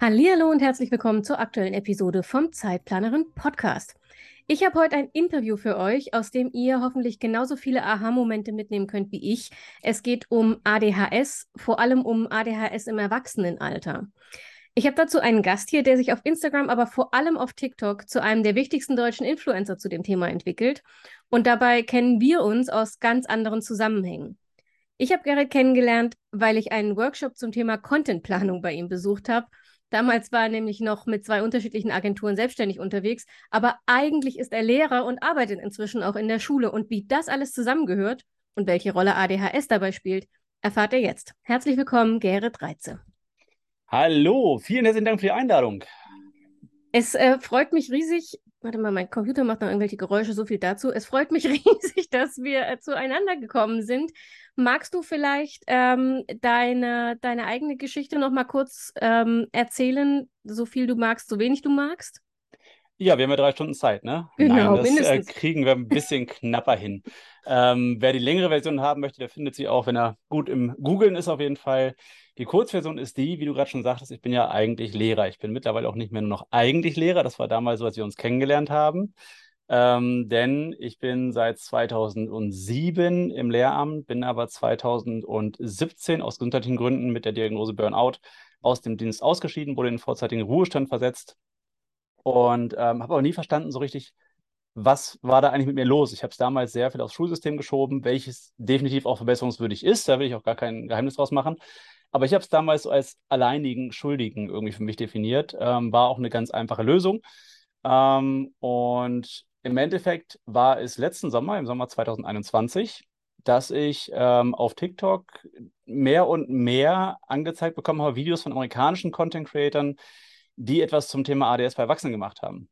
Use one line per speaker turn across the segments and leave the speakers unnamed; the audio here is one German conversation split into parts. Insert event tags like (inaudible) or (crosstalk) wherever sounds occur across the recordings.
Hallo und herzlich willkommen zur aktuellen Episode vom Zeitplanerin Podcast. Ich habe heute ein Interview für euch, aus dem ihr hoffentlich genauso viele Aha-Momente mitnehmen könnt wie ich. Es geht um ADHS, vor allem um ADHS im Erwachsenenalter. Ich habe dazu einen Gast hier, der sich auf Instagram, aber vor allem auf TikTok zu einem der wichtigsten deutschen Influencer zu dem Thema entwickelt. Und dabei kennen wir uns aus ganz anderen Zusammenhängen. Ich habe Gerrit kennengelernt, weil ich einen Workshop zum Thema Contentplanung bei ihm besucht habe Damals war er nämlich noch mit zwei unterschiedlichen Agenturen selbstständig unterwegs, aber eigentlich ist er Lehrer und arbeitet inzwischen auch in der Schule. Und wie das alles zusammengehört und welche Rolle ADHS dabei spielt, erfahrt er jetzt. Herzlich willkommen, Gerrit Reitze.
Hallo, vielen herzlichen Dank für die Einladung.
Es äh, freut mich riesig. Warte mal, mein Computer macht noch irgendwelche Geräusche, so viel dazu. Es freut mich (laughs) riesig, dass wir äh, zueinander gekommen sind Magst du vielleicht ähm, deine, deine eigene Geschichte noch mal kurz ähm, erzählen, so viel du magst, so wenig du magst?
Ja, wir haben ja drei Stunden Zeit, ne?
Genau,
Nein, das äh, kriegen wir ein bisschen knapper hin. Ähm, wer die längere Version haben möchte, der findet sie auch, wenn er gut im Googlen ist, auf jeden Fall. Die Kurzversion ist die, wie du gerade schon sagtest, ich bin ja eigentlich Lehrer. Ich bin mittlerweile auch nicht mehr nur noch eigentlich Lehrer. Das war damals so, als wir uns kennengelernt haben. Ähm, denn ich bin seit 2007 im Lehramt, bin aber 2017 aus gesundheitlichen Gründen mit der Diagnose Burnout aus dem Dienst ausgeschieden, wurde in den vorzeitigen Ruhestand versetzt und ähm, habe aber nie verstanden so richtig, was war da eigentlich mit mir los? Ich habe es damals sehr viel aufs Schulsystem geschoben, welches definitiv auch verbesserungswürdig ist, da will ich auch gar kein Geheimnis draus machen. Aber ich habe es damals so als alleinigen Schuldigen irgendwie für mich definiert. Ähm, war auch eine ganz einfache Lösung. Ähm, und im Endeffekt war es letzten Sommer, im Sommer 2021, dass ich ähm, auf TikTok mehr und mehr angezeigt bekommen habe, Videos von amerikanischen Content-Creatern, die etwas zum Thema ADS bei Erwachsenen gemacht haben.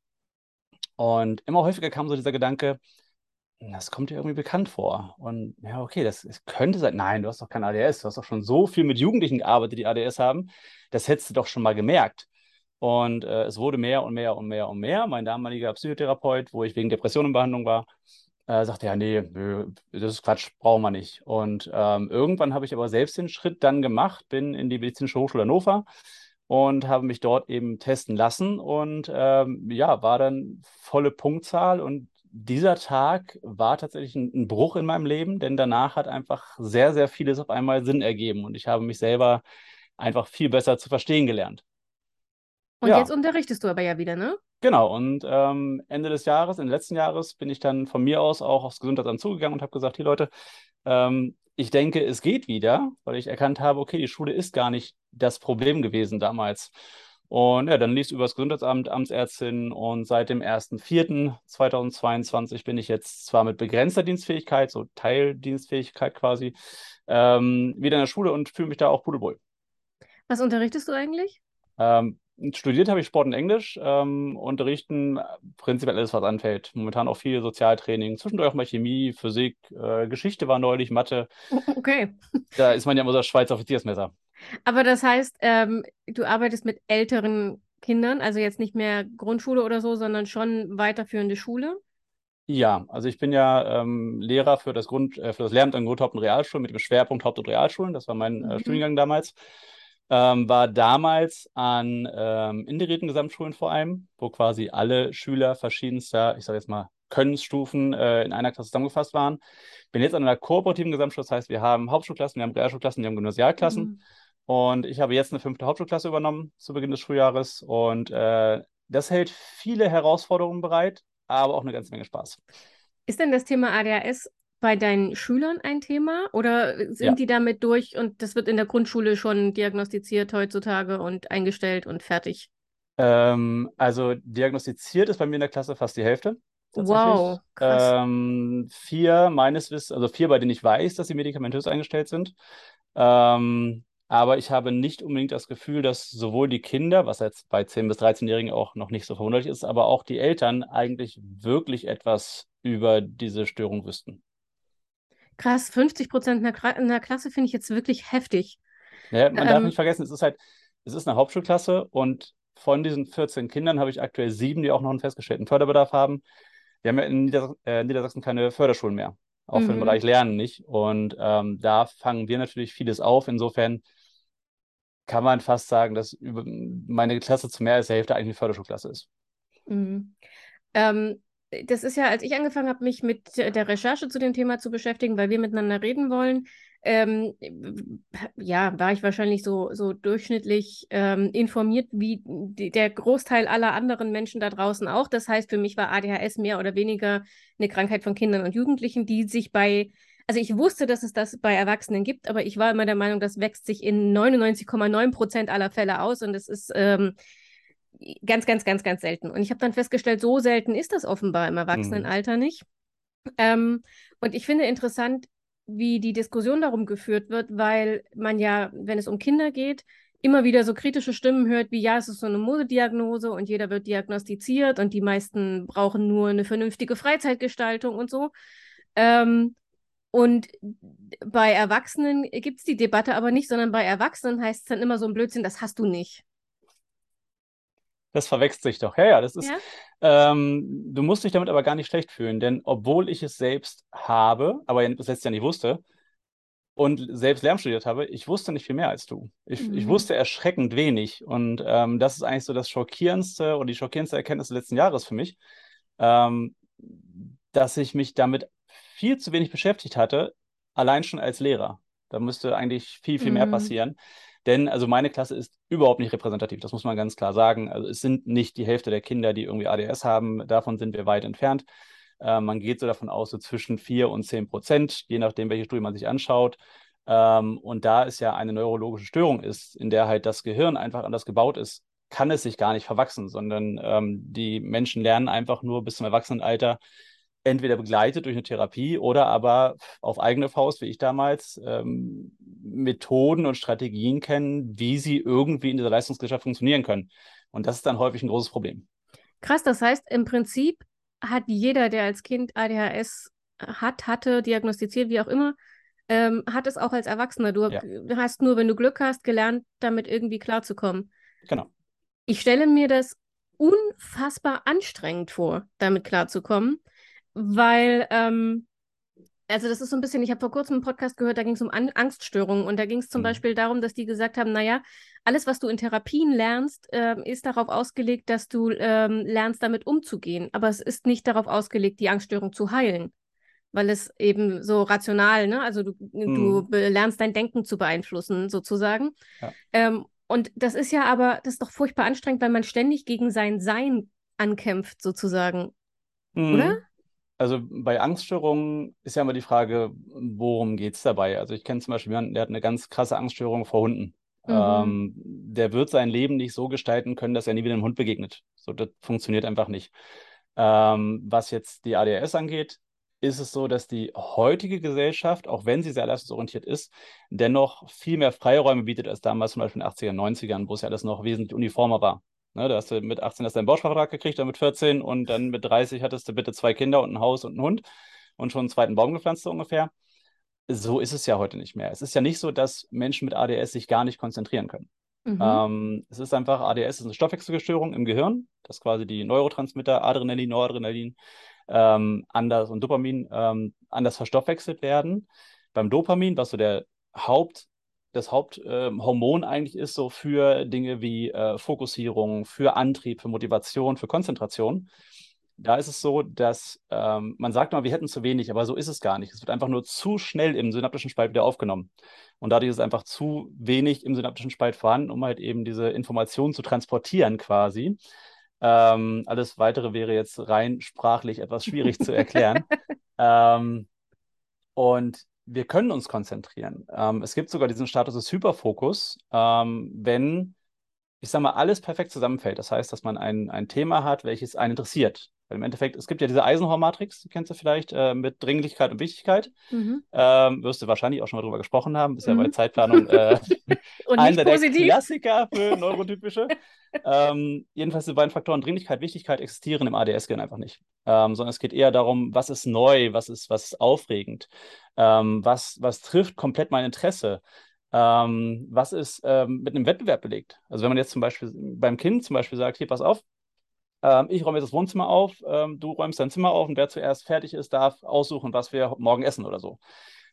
Und immer häufiger kam so dieser Gedanke, das kommt dir irgendwie bekannt vor. Und ja, okay, das, das könnte sein. Nein, du hast doch kein ADS, du hast doch schon so viel mit Jugendlichen gearbeitet, die ADS haben. Das hättest du doch schon mal gemerkt. Und äh, es wurde mehr und mehr und mehr und mehr. Mein damaliger Psychotherapeut, wo ich wegen Depressionen in Behandlung war, äh, sagte, ja, nee, das ist Quatsch, brauchen wir nicht. Und ähm, irgendwann habe ich aber selbst den Schritt dann gemacht, bin in die Medizinische Hochschule Hannover und habe mich dort eben testen lassen und ähm, ja, war dann volle Punktzahl und dieser Tag war tatsächlich ein, ein, Bruch in meinem Leben, denn danach hat einfach sehr, sehr vieles auf einmal Sinn ergeben und ich habe mich selber einfach viel besser zu verstehen gelernt.
Und ja. jetzt unterrichtest du aber ja wieder, ne?
Genau, und ähm, Ende des Jahres, Ende letzten Jahres, bin ich dann von mir aus auch aufs Gesundheitsamt zugegangen und habe gesagt, hier Leute, ähm, ich denke, es geht wieder, weil ich erkannt habe, okay, die Schule ist gar nicht das Problem gewesen damals. Und ja, dann lief es über das Gesundheitsamt, Amtsärztin und seit dem 1.4.2022 bin ich jetzt zwar mit begrenzter Dienstfähigkeit, so Teildienstfähigkeit quasi, ähm, wieder in der Schule und fühle mich da auch pudelwohl.
Was unterrichtest du eigentlich?
Ähm, Studiert habe ich Sport und Englisch, ähm, unterrichten prinzipiell alles, was anfällt. Momentan auch viel Sozialtraining, zwischendurch auch mal Chemie, Physik, äh, Geschichte war neulich, Mathe.
Okay.
Da ist man ja immer so das Schweizer Offiziersmesser.
Aber das heißt, ähm, du arbeitest mit älteren Kindern, also jetzt nicht mehr Grundschule oder so, sondern schon weiterführende Schule?
Ja, also ich bin ja ähm, Lehrer für das Grund, äh, für das Lehramt an Grundhaupt- und Realschulen mit dem Schwerpunkt Haupt- und Realschulen. Das war mein äh, mhm. Studiengang damals ähm, war damals an ähm, indirekten Gesamtschulen vor allem, wo quasi alle Schüler verschiedenster, ich sage jetzt mal, Könnensstufen äh, in einer Klasse zusammengefasst waren. Bin jetzt an einer kooperativen Gesamtschule, das heißt, wir haben Hauptschulklassen, wir haben Realschulklassen, wir haben Gymnasialklassen. Mhm. Und ich habe jetzt eine fünfte Hauptschulklasse übernommen zu Beginn des Schuljahres. Und äh, das hält viele Herausforderungen bereit, aber auch eine ganze Menge Spaß.
Ist denn das Thema ADHS bei deinen Schülern ein Thema oder sind ja. die damit durch und das wird in der Grundschule schon diagnostiziert heutzutage und eingestellt und fertig?
Ähm, also diagnostiziert ist bei mir in der Klasse fast die Hälfte.
Wow,
krass. Ähm, vier meines Wissens, also vier, bei denen ich weiß, dass sie medikamentös eingestellt sind. Ähm, Aber ich habe nicht unbedingt das Gefühl, dass sowohl die Kinder, was jetzt bei 10- bis 13-Jährigen auch noch nicht so verwunderlich ist, aber auch die Eltern eigentlich wirklich etwas über diese Störung wüssten.
Krass, 50 Prozent in, der Klasse finde ich jetzt wirklich heftig.
Ja, man ähm, darf nicht vergessen, es ist halt, es ist eine Hauptschulklasse und von diesen 14 Kindern habe ich aktuell sieben, die auch noch einen festgestellten Förderbedarf haben. Wir haben ja in äh, Niedersachsen keine Förderschulen mehr, auch mhm. für den mhm. Bereich Lernen nicht. Und ähm, da fangen wir natürlich vieles auf. Insofern kann man fast sagen, dass meine Klasse zu mehr als der Hälfte eigentlich eine Förderschulklasse ist.
Mhm. Ähm, das ist ja, als ich angefangen habe, mich mit der Recherche zu dem Thema zu beschäftigen, weil wir miteinander reden wollen, ähm, ja, war ich wahrscheinlich so, so durchschnittlich ähm, informiert wie die, der Großteil aller anderen Menschen da draußen auch. Das heißt, für mich war ADHS mehr oder weniger eine Krankheit von Kindern und Jugendlichen, die sich bei, also ich wusste, dass es das bei Erwachsenen gibt, aber ich war immer der Meinung, das wächst sich in 99,9 Prozent aller Fälle aus und es ist ähm, ganz, ganz, ganz, ganz selten. Und ich habe dann festgestellt, so selten ist das offenbar im Erwachsenenalter mhm. nicht. Ähm, und ich finde interessant, wie die Diskussion darum geführt wird, weil man ja, wenn es um Kinder geht, immer wieder so kritische Stimmen hört, wie ja, es ist so eine Modediagnose und jeder wird diagnostiziert und die meisten brauchen nur eine vernünftige Freizeitgestaltung und so. Ähm, und bei Erwachsenen gibt es die Debatte aber nicht, sondern bei Erwachsenen heißt es dann immer so ein Blödsinn, das hast du nicht.
Das verwechselt sich doch. Ja, ja, das ist. Ja? Ähm, du musst dich damit aber gar nicht schlecht fühlen, denn obwohl ich es selbst habe, aber bis jetzt ja nicht wusste und selbst Lärm studiert habe, ich wusste nicht viel mehr als du. Ich, mhm. ich wusste erschreckend wenig. Und ähm, das ist eigentlich so das schockierendste oder die schockierendste Erkenntnis des letzten Jahres für mich, ähm, dass ich mich damit viel zu wenig beschäftigt hatte, allein schon als Lehrer. Da müsste eigentlich viel, viel mhm. mehr passieren. Denn also meine Klasse ist überhaupt nicht repräsentativ, das muss man ganz klar sagen. Also es sind nicht die Hälfte der Kinder, die irgendwie ADS haben, davon sind wir weit entfernt. Äh, man geht so davon aus, so zwischen 4 und 10 Prozent, je nachdem, welche Studie man sich anschaut. Ähm, und da es ja eine neurologische Störung ist, in der halt das Gehirn einfach anders gebaut ist, kann es sich gar nicht verwachsen, sondern ähm, die Menschen lernen einfach nur bis zum Erwachsenenalter entweder begleitet durch eine Therapie oder aber auf eigene Faust, wie ich damals, ähm, Methoden und Strategien kennen, wie sie irgendwie in dieser Leistungsgesellschaft funktionieren können. Und das ist dann häufig ein großes Problem.
Krass, das heißt, im Prinzip hat jeder, der als Kind ADHS hat, hatte, diagnostiziert, wie auch immer, ähm, hat es auch als Erwachsener. Du ja. hast nur, wenn du Glück hast, gelernt, damit irgendwie klarzukommen.
Genau.
Ich stelle mir das unfassbar anstrengend vor, damit klarzukommen weil, ähm, also das ist so ein bisschen, ich habe vor kurzem einen Podcast gehört, da ging es um An Angststörungen und da ging es zum mhm. Beispiel darum, dass die gesagt haben, naja, alles, was du in Therapien lernst, äh, ist darauf ausgelegt, dass du ähm, lernst, damit umzugehen. Aber es ist nicht darauf ausgelegt, die Angststörung zu heilen. Weil es eben so rational, ne? Also du, mhm. du lernst dein Denken zu beeinflussen, sozusagen. Ja. Ähm, und das ist ja aber, das ist doch furchtbar anstrengend, weil man ständig gegen sein Sein ankämpft, sozusagen. Mhm. Oder?
Also bei Angststörungen ist ja immer die Frage, worum geht es dabei? Also ich kenne zum Beispiel jemanden, der hat eine ganz krasse Angststörung vor Hunden. Mhm. Ähm, der wird sein Leben nicht so gestalten können, dass er nie wieder einem Hund begegnet. So, das funktioniert einfach nicht. Ähm, was jetzt die ADHS angeht, ist es so, dass die heutige Gesellschaft, auch wenn sie sehr leistungsorientiert ist, dennoch viel mehr Freiräume bietet als damals zum Beispiel in den 80er, 90ern, wo es ja alles noch wesentlich uniformer war. Ne, da hast du mit 18 hast du einen Bausparvertrag gekriegt, dann mit 14 und dann mit 30 hattest du bitte zwei Kinder und ein Haus und einen Hund und schon einen zweiten Baum gepflanzt so ungefähr. So ist es ja heute nicht mehr. Es ist ja nicht so, dass Menschen mit ADS sich gar nicht konzentrieren können. Mhm. Ähm, es ist einfach, ADS ist eine Stoffwechselstörung im Gehirn, dass quasi die Neurotransmitter Adrenalin, Noradrenalin ähm, anders und Dopamin ähm, anders verstoffwechselt werden. Beim Dopamin, was so der Haupt das Haupthormon äh, eigentlich ist, so für Dinge wie äh, Fokussierung, für Antrieb, für Motivation, für Konzentration. Da ist es so, dass ähm, man sagt mal, wir hätten zu wenig, aber so ist es gar nicht. Es wird einfach nur zu schnell im synaptischen Spalt wieder aufgenommen. Und dadurch ist es einfach zu wenig im synaptischen Spalt vorhanden, um halt eben diese Informationen zu transportieren quasi. Ähm, alles weitere wäre jetzt rein sprachlich etwas schwierig zu erklären. (laughs) ähm, und wir können uns konzentrieren. Ähm, es gibt sogar diesen Status des Hyperfokus, ähm, wenn, ich sage mal, alles perfekt zusammenfällt. Das heißt, dass man ein, ein Thema hat, welches einen interessiert. Weil im Endeffekt, es gibt ja diese Eisenhower-Matrix, die kennst du vielleicht, äh, mit Dringlichkeit und Wichtigkeit. Mhm. Ähm, wirst du wahrscheinlich auch schon mal drüber gesprochen haben. Ist mhm. ja bei mhm. Zeitplanung äh, (laughs) einer der Klassiker für Neurotypische. ähm, jedenfalls die beiden Faktoren Dringlichkeit, Wichtigkeit existieren im ADS-Gen einfach nicht. Ähm, sondern es geht eher darum, was ist neu, was ist, was ist aufregend, ähm, was, was trifft komplett mein Interesse. Ähm, was ist ähm, mit einem Wettbewerb belegt? Also wenn man jetzt zum Beispiel beim Kind zum Beispiel sagt, hier, pass auf, ähm, ich räume jetzt das Wohnzimmer auf, ähm, du räumst dein Zimmer auf und wer zuerst fertig ist, darf aussuchen, was wir morgen essen oder so.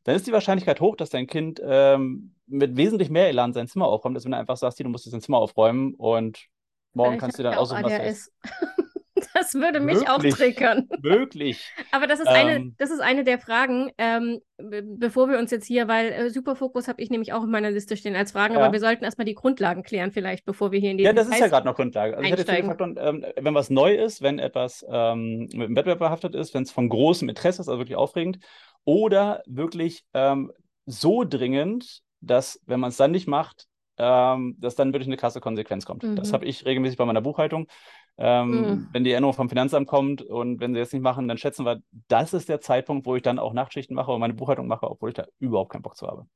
Dann ist die Wahrscheinlichkeit hoch, dass dein Kind ähm, mit wesentlich mehr Elan sein Zimmer aufräumt, als wenn du einfach sagst, du musst jetzt dein Zimmer aufräumen und morgen Vielleicht kannst du dann aussuchen, was du isst. (laughs) (laughs)
Das würde mich möglich, auch triggern.
Möglich. (laughs)
Aber das ist, ähm, eine, das ist eine der Fragen, ähm, bevor wir uns jetzt hier, weil äh, Superfokus habe ich nämlich auch in meiner Liste stehen als Fragen, ja. aber wir sollten erstmal die Grundlagen klären, vielleicht, bevor wir hier in die.
Ja, das ist ja gerade noch Grundlage. Also einsteigen. ich hatte Faktoren, ähm, wenn was neu ist, wenn etwas ähm, mit dem Wettbewerb behaftet ist, wenn es von großem Interesse ist, also wirklich aufregend, oder wirklich ähm, so dringend, dass, wenn man es dann nicht macht, ähm, dass dann wirklich eine krasse Konsequenz kommt. Mhm. Das habe ich regelmäßig bei meiner Buchhaltung. Ähm, mhm. Wenn die Erinnerung vom Finanzamt kommt und wenn sie das nicht machen, dann schätzen wir, das ist der Zeitpunkt, wo ich dann auch Nachtschichten mache und meine Buchhaltung mache, obwohl ich da überhaupt keinen Bock zu habe.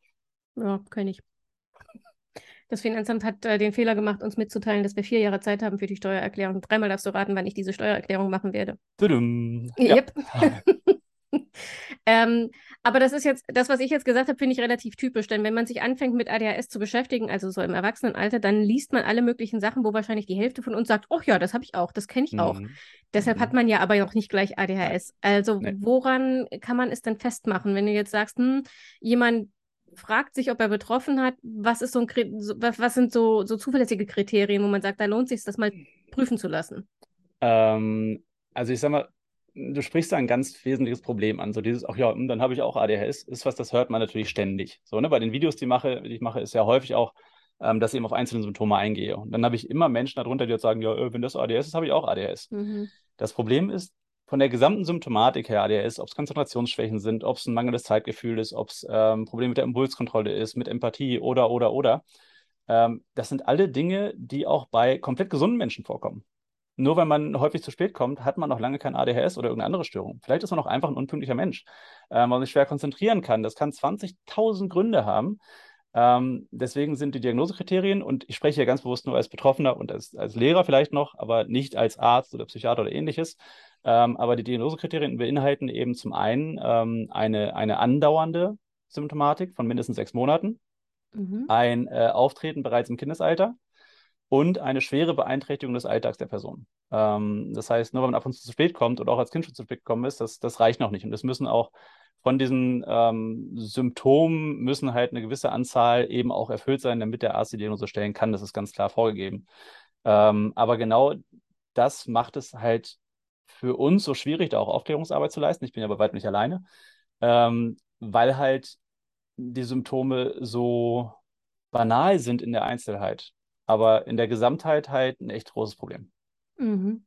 Ja, kann ich. Das Finanzamt hat äh, den Fehler gemacht, uns mitzuteilen, dass wir vier Jahre Zeit haben für die Steuererklärung. Dreimal darfst du raten, wann ich diese Steuererklärung machen werde.
Tudum. Yep. Ja. (laughs) (laughs)
ähm, aber das ist jetzt, das, was ich jetzt gesagt habe, finde ich relativ typisch, denn wenn man sich anfängt mit ADHS zu beschäftigen, also so im Erwachsenenalter, dann liest man alle möglichen Sachen, wo wahrscheinlich die Hälfte von uns sagt, oh ja, das habe ich auch, das kenne ich auch. Mhm. Deshalb mhm. hat man ja aber noch nicht gleich ADHS. Also nee. woran kann man es denn festmachen, wenn du jetzt sagst, hm, jemand fragt sich, ob er betroffen hat, was ist so ein was, sind so, so zuverlässige Kriterien, wo man sagt, da lohnt sich das mal prüfen zu lassen?
Ähm, also ich sag mal, du sprichst da ein ganz wesentliches Problem an. So dieses, ach ja, hm, dann habe ich auch ADHS, ist was, das hört man natürlich ständig. So, ne? Bei den Videos, die, mache, die ich mache, ist ja häufig auch, ähm, dass ich eben auf einzelne Symptome eingehe. Und dann habe ich immer Menschen darunter, die jetzt sagen, ja, äh, wenn das ADHS ist, habe ich auch ADHS. Mhm. Das Problem ist, von der gesamten Symptomatik her ADHS, ob es Konzentrationsschwächen sind, ob es ein mangelndes Zeitgefühl ist, ob es ähm, Probleme mit der Impulskontrolle ist, mit Empathie oder, oder, oder. Ähm, das sind alle Dinge, die auch bei komplett gesunden Menschen vorkommen nur weil man häufig zu spät kommt, hat man noch lange kein ADHS oder irgendeine andere Störung. Vielleicht ist man auch einfach ein unpünktlicher Mensch, äh, weil man sich schwer konzentrieren kann. Das kann 20.000 Gründe haben. Ähm, deswegen sind die Diagnosekriterien, und ich spreche hier ganz bewusst nur als Betroffener und als, als Lehrer vielleicht noch, aber nicht als Arzt oder Psychiater oder ähnliches. Ähm, aber die Diagnosekriterien beinhalten eben zum einen ähm, eine, eine andauernde Symptomatik von mindestens sechs Monaten, mhm. ein äh, Auftreten bereits im Kindesalter, und eine schwere Beeinträchtigung des Alltags der Person. Ähm, das heißt, nur wenn man ab und zu zu spät kommt oder auch als Kind schon zu spät gekommen ist, das, das reicht noch nicht. Und es müssen auch von diesen ähm, Symptomen müssen halt eine gewisse Anzahl eben auch erfüllt sein, damit der Arzt die Diagnose stellen kann. Das ist ganz klar vorgegeben. Ähm, aber genau das macht es halt für uns so schwierig, da auch Aufklärungsarbeit zu leisten. Ich bin ja bei weitem nicht alleine, ähm, weil halt die Symptome so banal sind in der Einzelheit aber in der Gesamtheit halt ein echt großes Problem.
Mhm.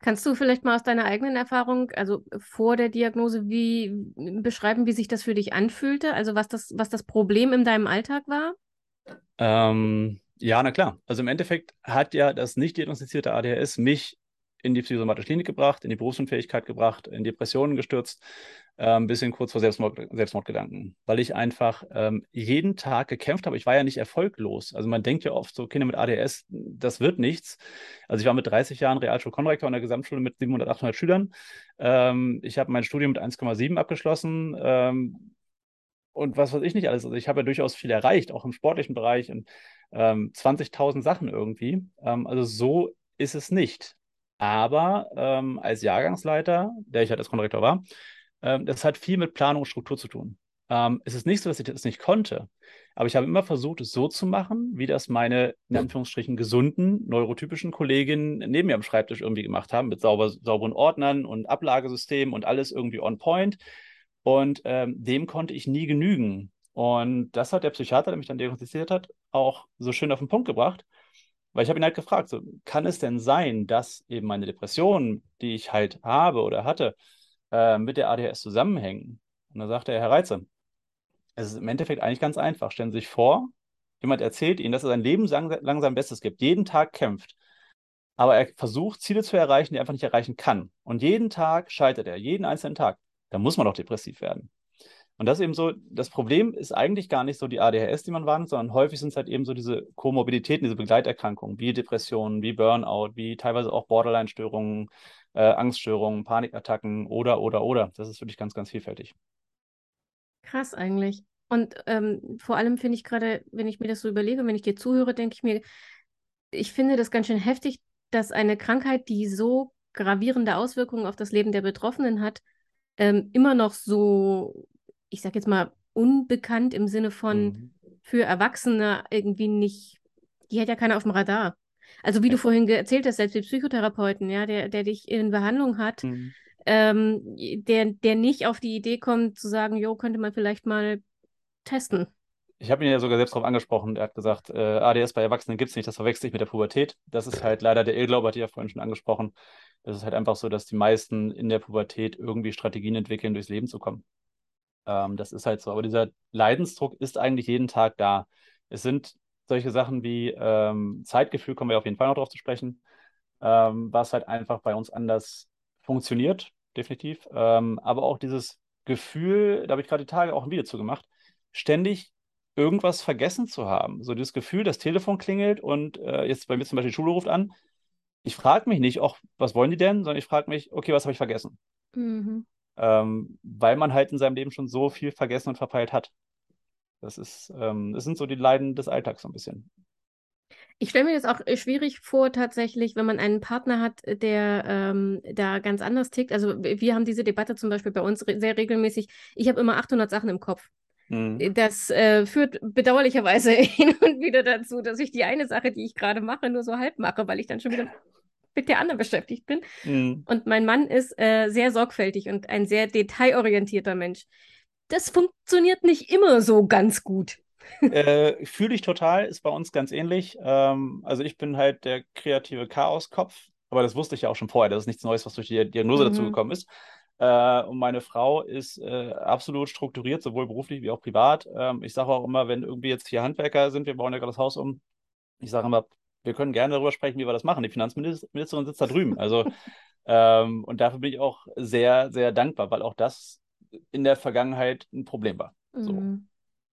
Kannst du vielleicht mal aus deiner eigenen Erfahrung, also vor der Diagnose, wie beschreiben, wie sich das für dich anfühlte? Also was das, was das Problem in deinem Alltag war?
Ähm, ja, na klar. Also im Endeffekt hat ja das nicht diagnostizierte ADHS mich in die psychosomatische Klinik gebracht, in die Berufsunfähigkeit gebracht, in Depressionen gestürzt, äh, ein bisschen kurz vor Selbstmord, Selbstmordgedanken, weil ich einfach ähm, jeden Tag gekämpft habe. Ich war ja nicht erfolglos. Also man denkt ja oft so, Kinder mit ADS, das wird nichts. Also ich war mit 30 Jahren Realschulkonrektor in der Gesamtschule mit 700, 800 Schülern. Ähm, ich habe mein Studium mit 1,7 abgeschlossen. Ähm, und was weiß ich nicht alles. Also ich habe ja durchaus viel erreicht, auch im sportlichen Bereich und ähm, 20.000 Sachen irgendwie. Ähm, also so ist es nicht. Aber ähm, als Jahrgangsleiter, der ich halt als Konrektor war, ähm, das hat viel mit Planung und Struktur zu tun. Ähm, es ist nicht so, dass ich das nicht konnte, aber ich habe immer versucht, es so zu machen, wie das meine, in Anführungsstrichen, gesunden, neurotypischen Kolleginnen neben mir am Schreibtisch irgendwie gemacht haben, mit sauber, sauberen Ordnern und Ablagesystemen und alles irgendwie on point. Und ähm, dem konnte ich nie genügen. Und das hat der Psychiater, der mich dann diagnostiziert hat, auch so schön auf den Punkt gebracht. Weil ich habe ihn halt gefragt, so, kann es denn sein, dass eben meine Depressionen, die ich halt habe oder hatte, äh, mit der ADHS zusammenhängen? Und da sagte er, Herr Reitze, es ist im Endeffekt eigentlich ganz einfach. Stellen Sie sich vor, jemand erzählt Ihnen, dass er sein Leben lang, sein Bestes gibt, jeden Tag kämpft. aber er versucht, Ziele zu erreichen, die er einfach nicht erreichen kann. Und jeden Tag scheitert er, jeden einzelnen Tag. Da muss man doch depressiv werden. Und das ist eben so, das Problem ist eigentlich gar nicht so die ADHS, die man wahrnimmt, sondern häufig sind es halt eben so diese Komorbiditäten, diese Begleiterkrankungen, wie Depressionen, wie Burnout, wie teilweise auch Borderline-Störungen, äh, Angststörungen, Panikattacken oder, oder, oder. Das ist wirklich ganz, ganz vielfältig.
Krass eigentlich. Und ähm, vor allem finde ich gerade, wenn ich mir das so überlege, wenn ich dir zuhöre, denke ich mir, ich finde das ganz schön heftig, dass eine Krankheit, die so gravierende Auswirkungen auf das Leben der Betroffenen hat, ähm, immer noch so, ich sag jetzt mal, unbekannt im Sinne von mhm. für Erwachsene irgendwie nicht, die hat ja keiner auf dem Radar. Also wie ja. du vorhin erzählt hast, selbst die Psychotherapeuten, ja, der, der dich in Behandlung hat, mhm. ähm, der, der nicht auf die Idee kommt zu sagen, jo, könnte man vielleicht mal testen.
Ich habe ihn ja sogar selbst darauf angesprochen. Er hat gesagt, äh, ADS bei Erwachsenen gibt es nicht, das verwechsel ich mit der Pubertät. Das ist halt leider der Irrglaube, hat ich ja vorhin schon angesprochen. Es ist halt einfach so, dass die meisten in der Pubertät irgendwie Strategien entwickeln, durchs Leben zu kommen. Ähm, das ist halt so. Aber dieser Leidensdruck ist eigentlich jeden Tag da. Es sind solche Sachen wie ähm, Zeitgefühl, kommen wir auf jeden Fall noch drauf zu sprechen, ähm, was halt einfach bei uns anders funktioniert, definitiv. Ähm, aber auch dieses Gefühl, da habe ich gerade die Tage auch ein Video zu gemacht, ständig irgendwas vergessen zu haben. So dieses Gefühl, das Telefon klingelt und äh, jetzt bei mir zum Beispiel die Schule ruft an. Ich frage mich nicht, auch, was wollen die denn, sondern ich frage mich, okay, was habe ich vergessen? Mhm. Ähm, weil man halt in seinem Leben schon so viel vergessen und verpeilt hat. Das ist, ähm, das sind so die Leiden des Alltags so ein bisschen.
Ich stelle mir das auch äh, schwierig vor, tatsächlich, wenn man einen Partner hat, der ähm, da ganz anders tickt. Also wir haben diese Debatte zum Beispiel bei uns sehr regelmäßig. Ich habe immer 800 Sachen im Kopf. Mhm. Äh, das äh, führt bedauerlicherweise (laughs) hin und wieder dazu, dass ich die eine Sache, die ich gerade mache, nur so halb mache, weil ich dann schon wieder mit der anderen beschäftigt bin. Mhm. Und mein Mann ist äh, sehr sorgfältig und ein sehr detailorientierter Mensch. Das funktioniert nicht immer so ganz gut. (laughs)
äh, Fühle ich total, ist bei uns ganz ähnlich. Ähm, also ich bin halt der kreative Chaoskopf, aber das wusste ich ja auch schon vorher. Das ist nichts Neues, was durch die Diagnose mhm. dazu gekommen ist. Äh, und meine Frau ist äh, absolut strukturiert, sowohl beruflich wie auch privat. Ähm, ich sage auch immer, wenn irgendwie jetzt hier Handwerker sind, wir bauen ja gerade das Haus um, ich sage immer, wir können gerne darüber sprechen, wie wir das machen. Die Finanzministerin sitzt da drüben. Also, ähm, und dafür bin ich auch sehr, sehr dankbar, weil auch das in der Vergangenheit ein Problem war. Mhm. So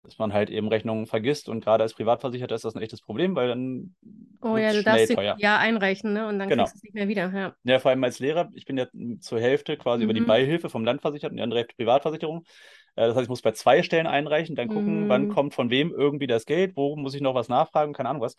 dass man halt eben Rechnungen vergisst und gerade als Privatversicherter ist das ein echtes Problem, weil dann
Oh ja, du darfst teuer. ja einreichen, ne? Und dann genau. kriegst du es nicht mehr wieder. Ja.
ja, vor allem als Lehrer, ich bin ja zur Hälfte quasi mhm. über die mhm. Beihilfe vom Land versichert und die andere Hälfte Privatversicherung. Äh, das heißt, ich muss bei zwei Stellen einreichen, dann gucken, mhm. wann kommt von wem irgendwie das Geld, wo muss ich noch was nachfragen, keine Ahnung was.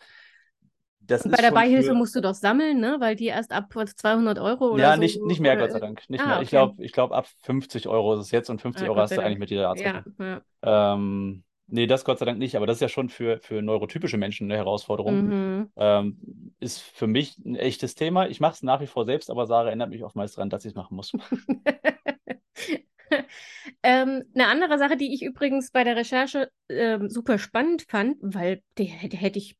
Das bei der Beihilfe für... musst du doch sammeln, ne? Weil die erst ab 200 Euro oder
ja,
so.
nicht, nicht mehr, Gott sei Dank. Nicht ah, mehr. Okay. Ich glaube, ich glaub, ab 50 Euro ist es jetzt und 50 ah, Euro hast du eigentlich mit jeder Arzt. Ja, ja. Ähm, Nee, das Gott sei Dank nicht, aber das ist ja schon für, für neurotypische Menschen eine Herausforderung. Mhm. Ähm, ist für mich ein echtes Thema. Ich mache es nach wie vor selbst, aber Sarah erinnert mich oftmals daran, dass ich es machen muss. (laughs)
ähm, eine andere Sache, die ich übrigens bei der Recherche ähm, super spannend fand, weil die, die hätte ich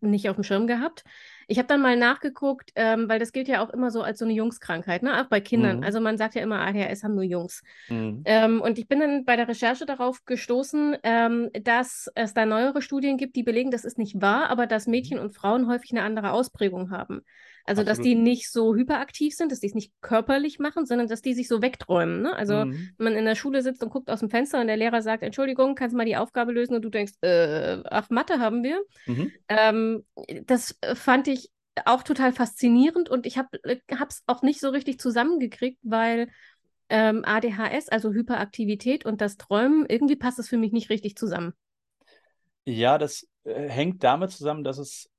nicht auf dem Schirm gehabt, ich habe dann mal nachgeguckt, ähm, weil das gilt ja auch immer so als so eine Jungskrankheit, ne? auch bei Kindern. Mhm. Also man sagt ja immer, ADHS haben nur Jungs. Mhm. Ähm, und ich bin dann bei der Recherche darauf gestoßen, ähm, dass es da neuere Studien gibt, die belegen, das ist nicht wahr, aber dass Mädchen mhm. und Frauen häufig eine andere Ausprägung haben. Also, Absolut. dass die nicht so hyperaktiv sind, dass die es nicht körperlich machen, sondern dass die sich so wegträumen. Ne? Also, mhm. wenn man in der Schule sitzt und guckt aus dem Fenster und der Lehrer sagt, Entschuldigung, kannst du mal die Aufgabe lösen und du denkst, äh, ach, Mathe haben wir. Mhm. Ähm, das fand ich auch total faszinierend und ich habe es auch nicht so richtig zusammengekriegt, weil ähm, ADHS, also Hyperaktivität und das Träumen, irgendwie passt das für mich nicht richtig zusammen.
Ja, das äh, hängt damit zusammen, dass es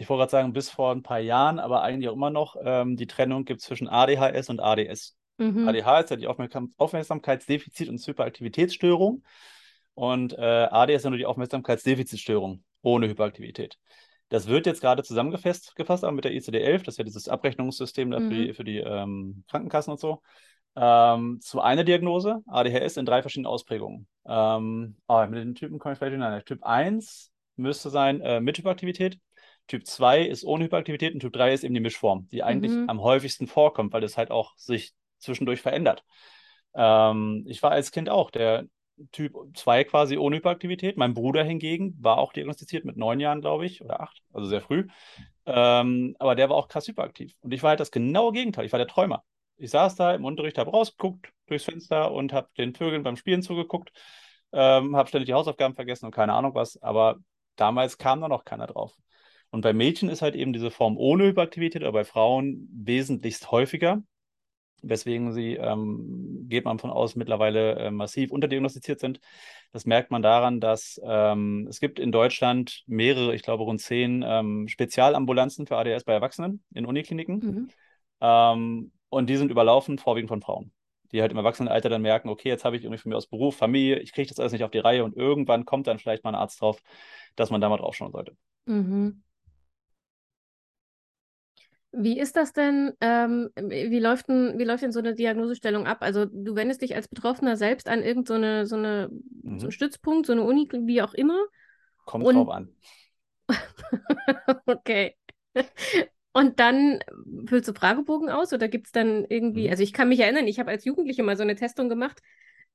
ich wollte gerade sagen, bis vor ein paar Jahren, aber eigentlich auch immer noch, ähm, die Trennung gibt zwischen ADHS und ADS. Mhm. ADHS ist ja die Aufmerksam Aufmerksamkeitsdefizit- und Hyperaktivitätsstörung. Und äh, ADS ist ja nur die Aufmerksamkeitsdefizitstörung ohne Hyperaktivität. Das wird jetzt gerade zusammengefasst gefasst, mit der ICD-11, das ist ja dieses Abrechnungssystem mhm. für die, für die ähm, Krankenkassen und so. Ähm, zu einer Diagnose, ADHS in drei verschiedenen Ausprägungen. Ähm, oh, mit den Typen komme ich vielleicht hinein. Typ 1 müsste sein äh, mit Hyperaktivität. Typ 2 ist ohne Hyperaktivität und Typ 3 ist eben die Mischform, die eigentlich mhm. am häufigsten vorkommt, weil das halt auch sich zwischendurch verändert. Ähm, ich war als Kind auch der Typ 2 quasi ohne Hyperaktivität. Mein Bruder hingegen war auch diagnostiziert mit neun Jahren, glaube ich, oder acht, also sehr früh. Ähm, aber der war auch krass hyperaktiv. Und ich war halt das genaue Gegenteil. Ich war der Träumer. Ich saß da im Unterricht, habe rausgeguckt durchs Fenster und habe den Vögeln beim Spielen zugeguckt, ähm, habe ständig die Hausaufgaben vergessen und keine Ahnung was. Aber damals kam da noch keiner drauf. Und bei Mädchen ist halt eben diese Form ohne Hyperaktivität, aber bei Frauen wesentlichst häufiger weswegen sie, ähm, geht man von aus, mittlerweile äh, massiv unterdiagnostiziert sind. Das merkt man daran, dass ähm, es gibt in Deutschland mehrere, ich glaube rund zehn ähm, Spezialambulanzen für ADS bei Erwachsenen in Unikliniken. Mhm. Ähm, und die sind überlaufen, vorwiegend von Frauen, die halt im Erwachsenenalter dann merken, okay, jetzt habe ich irgendwie von mir aus Beruf, Familie, ich kriege das alles nicht auf die Reihe und irgendwann kommt dann vielleicht mal ein Arzt drauf, dass man da mal drauf schauen sollte. Mhm.
Wie ist das denn? Ähm, wie, läuft denn wie läuft denn so eine Diagnosestellung ab? Also du wendest dich als Betroffener selbst an irgendeine so eine, mhm. so einen Stützpunkt, so eine Uni, wie auch immer.
Kommt und... drauf an. (laughs)
okay. Und dann füllst du Fragebogen aus oder gibt es dann irgendwie, mhm. also ich kann mich erinnern, ich habe als Jugendliche mal so eine Testung gemacht,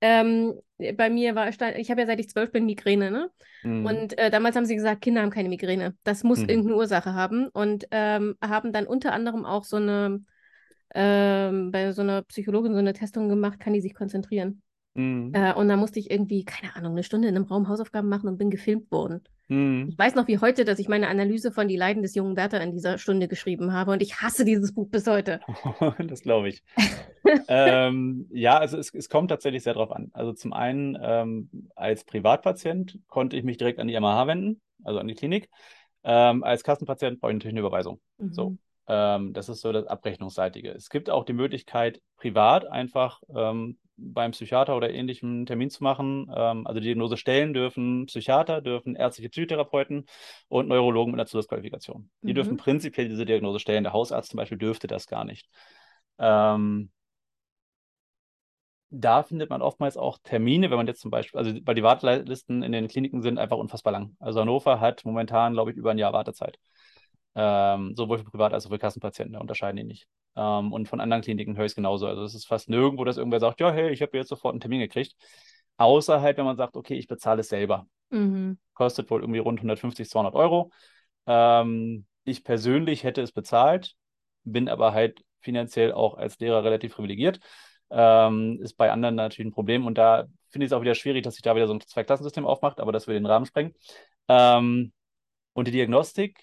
ähm, bei mir war, ich habe ja seit ich zwölf bin Migräne, ne? Mhm. Und äh, damals haben sie gesagt, Kinder haben keine Migräne. Das muss mhm. irgendeine Ursache haben. Und ähm, haben dann unter anderem auch so eine, ähm, bei so einer Psychologin so eine Testung gemacht, kann die sich konzentrieren. Mhm. Äh, und da musste ich irgendwie, keine Ahnung, eine Stunde in einem Raum Hausaufgaben machen und bin gefilmt worden. Mhm. Ich weiß noch wie heute, dass ich meine Analyse von Die Leiden des jungen Werther in dieser Stunde geschrieben habe und ich hasse dieses Buch bis heute. (laughs)
das glaube ich. ähm, ja, also es, es, kommt tatsächlich sehr drauf an. Also zum einen ähm, als Privatpatient konnte ich mich direkt an die MH wenden, also an die Klinik. Ähm, als Kassenpatient brauche ich natürlich eine Überweisung. Mhm. So. Ähm, das ist so das Abrechnungsseitige. Es gibt auch die Möglichkeit, privat einfach ähm, beim Psychiater oder ähnlichem Termin zu machen. Ähm, also die Diagnose stellen dürfen Psychiater, dürfen ärztliche Psychotherapeuten und Neurologen mit einer Zusatzqualifikation. Die mhm. dürfen prinzipiell diese Diagnose stellen. Der Hausarzt zum Beispiel dürfte das gar nicht. Ähm, da findet man oftmals auch Termine, wenn man jetzt zum Beispiel, also weil die Wartelisten in den Kliniken sind einfach unfassbar lang. Also Hannover hat momentan, glaube ich, über ein Jahr Wartezeit. Ähm, sowohl für Privat- als auch für Kassenpatienten, da unterscheiden die nicht. Ähm, und von anderen Kliniken höre ich es genauso. Also es ist fast nirgendwo, dass irgendwer sagt, ja, hey, ich habe jetzt sofort einen Termin gekriegt. Außer halt, wenn man sagt, okay, ich bezahle es selber. Mhm. Kostet wohl irgendwie rund 150, 200 Euro. Ähm, ich persönlich hätte es bezahlt, bin aber halt finanziell auch als Lehrer relativ privilegiert. Ähm, ist bei anderen natürlich ein Problem. Und da finde ich es auch wieder schwierig, dass sich da wieder so ein Zweiklassensystem aufmacht, aber das würde den Rahmen sprengen. Ähm, und die Diagnostik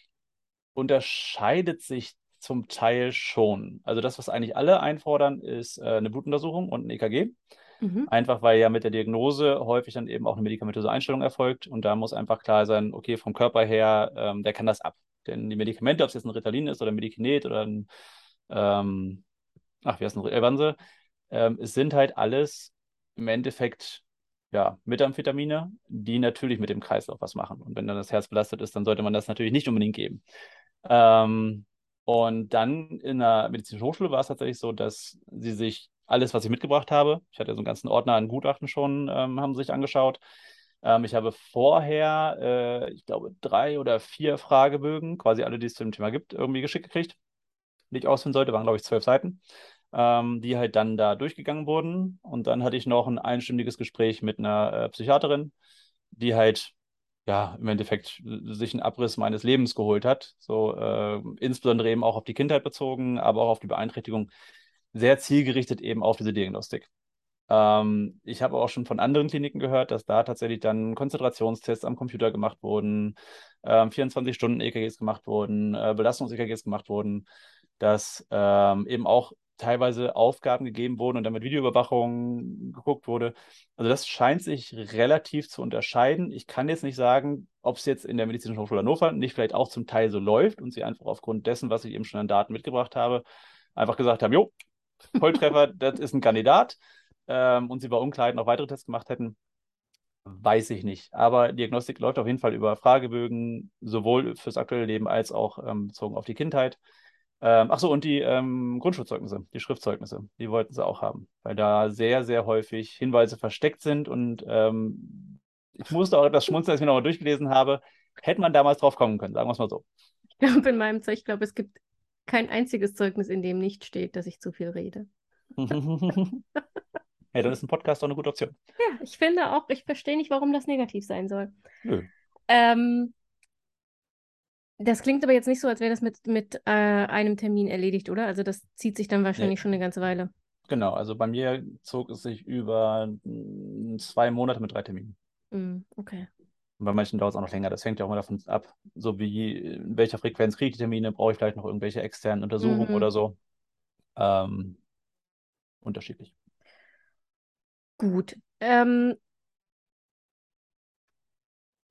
unterscheidet sich zum Teil schon. Also das, was eigentlich alle einfordern, ist äh, eine Blutuntersuchung und ein EKG. Mhm. Einfach weil ja mit der Diagnose häufig dann eben auch eine medikamentöse Einstellung erfolgt und da muss einfach klar sein, okay, vom Körper her, ähm, der kann das ab. Denn die Medikamente, ob es jetzt ein Ritalin ist oder ein Medikinet oder ein, ähm, ach, wie heißt ein Elvanse, ähm, es sind halt alles im Endeffekt ja, Methamphetamine, die natürlich mit dem Kreislauf was machen. Und wenn dann das Herz belastet ist, dann sollte man das natürlich nicht unbedingt geben. Ähm, und dann in der medizinischen Hochschule war es tatsächlich so, dass sie sich alles, was ich mitgebracht habe, ich hatte so einen ganzen Ordner an Gutachten schon, ähm, haben sich angeschaut. Ähm, ich habe vorher, äh, ich glaube, drei oder vier Fragebögen, quasi alle, die es zu dem Thema gibt, irgendwie geschickt gekriegt, die ich ausfüllen sollte, waren, glaube ich, zwölf Seiten, ähm, die halt dann da durchgegangen wurden. Und dann hatte ich noch ein einstündiges Gespräch mit einer äh, Psychiaterin, die halt ja, im Endeffekt sich einen Abriss meines Lebens geholt hat. So äh, insbesondere eben auch auf die Kindheit bezogen, aber auch auf die Beeinträchtigung, sehr zielgerichtet eben auf diese Diagnostik. Ähm, ich habe auch schon von anderen Kliniken gehört, dass da tatsächlich dann Konzentrationstests am Computer gemacht wurden, äh, 24-Stunden-EKGs gemacht wurden, äh, Belastungs-EKGs gemacht wurden, dass ähm, eben auch teilweise Aufgaben gegeben wurden und dann mit Videoüberwachung geguckt wurde. Also das scheint sich relativ zu unterscheiden. Ich kann jetzt nicht sagen, ob es jetzt in der Medizinischen Hochschule Hannover nicht vielleicht auch zum Teil so läuft und sie einfach aufgrund dessen, was ich eben schon an Daten mitgebracht habe, einfach gesagt haben, jo, Volltreffer, (laughs) das ist ein Kandidat ähm, und sie bei Unklarheit noch weitere Tests gemacht hätten. Weiß ich nicht. Aber Diagnostik läuft auf jeden Fall über Fragebögen, sowohl fürs aktuelle Leben als auch ähm, bezogen auf die Kindheit. Ähm, ach so, und die ähm, Grundschulzeugnisse, die Schriftzeugnisse, die wollten sie auch haben, weil da sehr, sehr häufig Hinweise versteckt sind und ähm, ich musste auch etwas schmunzeln, als ich mir nochmal durchgelesen habe. Hätte man damals drauf kommen können, sagen wir es mal so.
Ich glaube, in meinem Zeug, ich glaube, es gibt kein einziges Zeugnis, in dem nicht steht, dass ich zu viel rede. (laughs)
Ja, dann ist ein Podcast auch eine gute Option.
Ja, ich finde auch, ich verstehe nicht, warum das negativ sein soll.
Nö.
Ähm, das klingt aber jetzt nicht so, als wäre das mit, mit äh, einem Termin erledigt, oder? Also das zieht sich dann wahrscheinlich
Nee.
schon eine ganze Weile.
Genau, also bei mir zog es sich über mm, zwei Monate mit drei Terminen.
Mm, okay.
Und bei manchen dauert es auch noch länger. Das hängt ja auch immer davon ab, so wie in welcher Frequenz kriege ich die Termine, brauche ich vielleicht noch irgendwelche externen Untersuchungen
Mhm.
oder so. Ähm, unterschiedlich.
Gut. Ähm,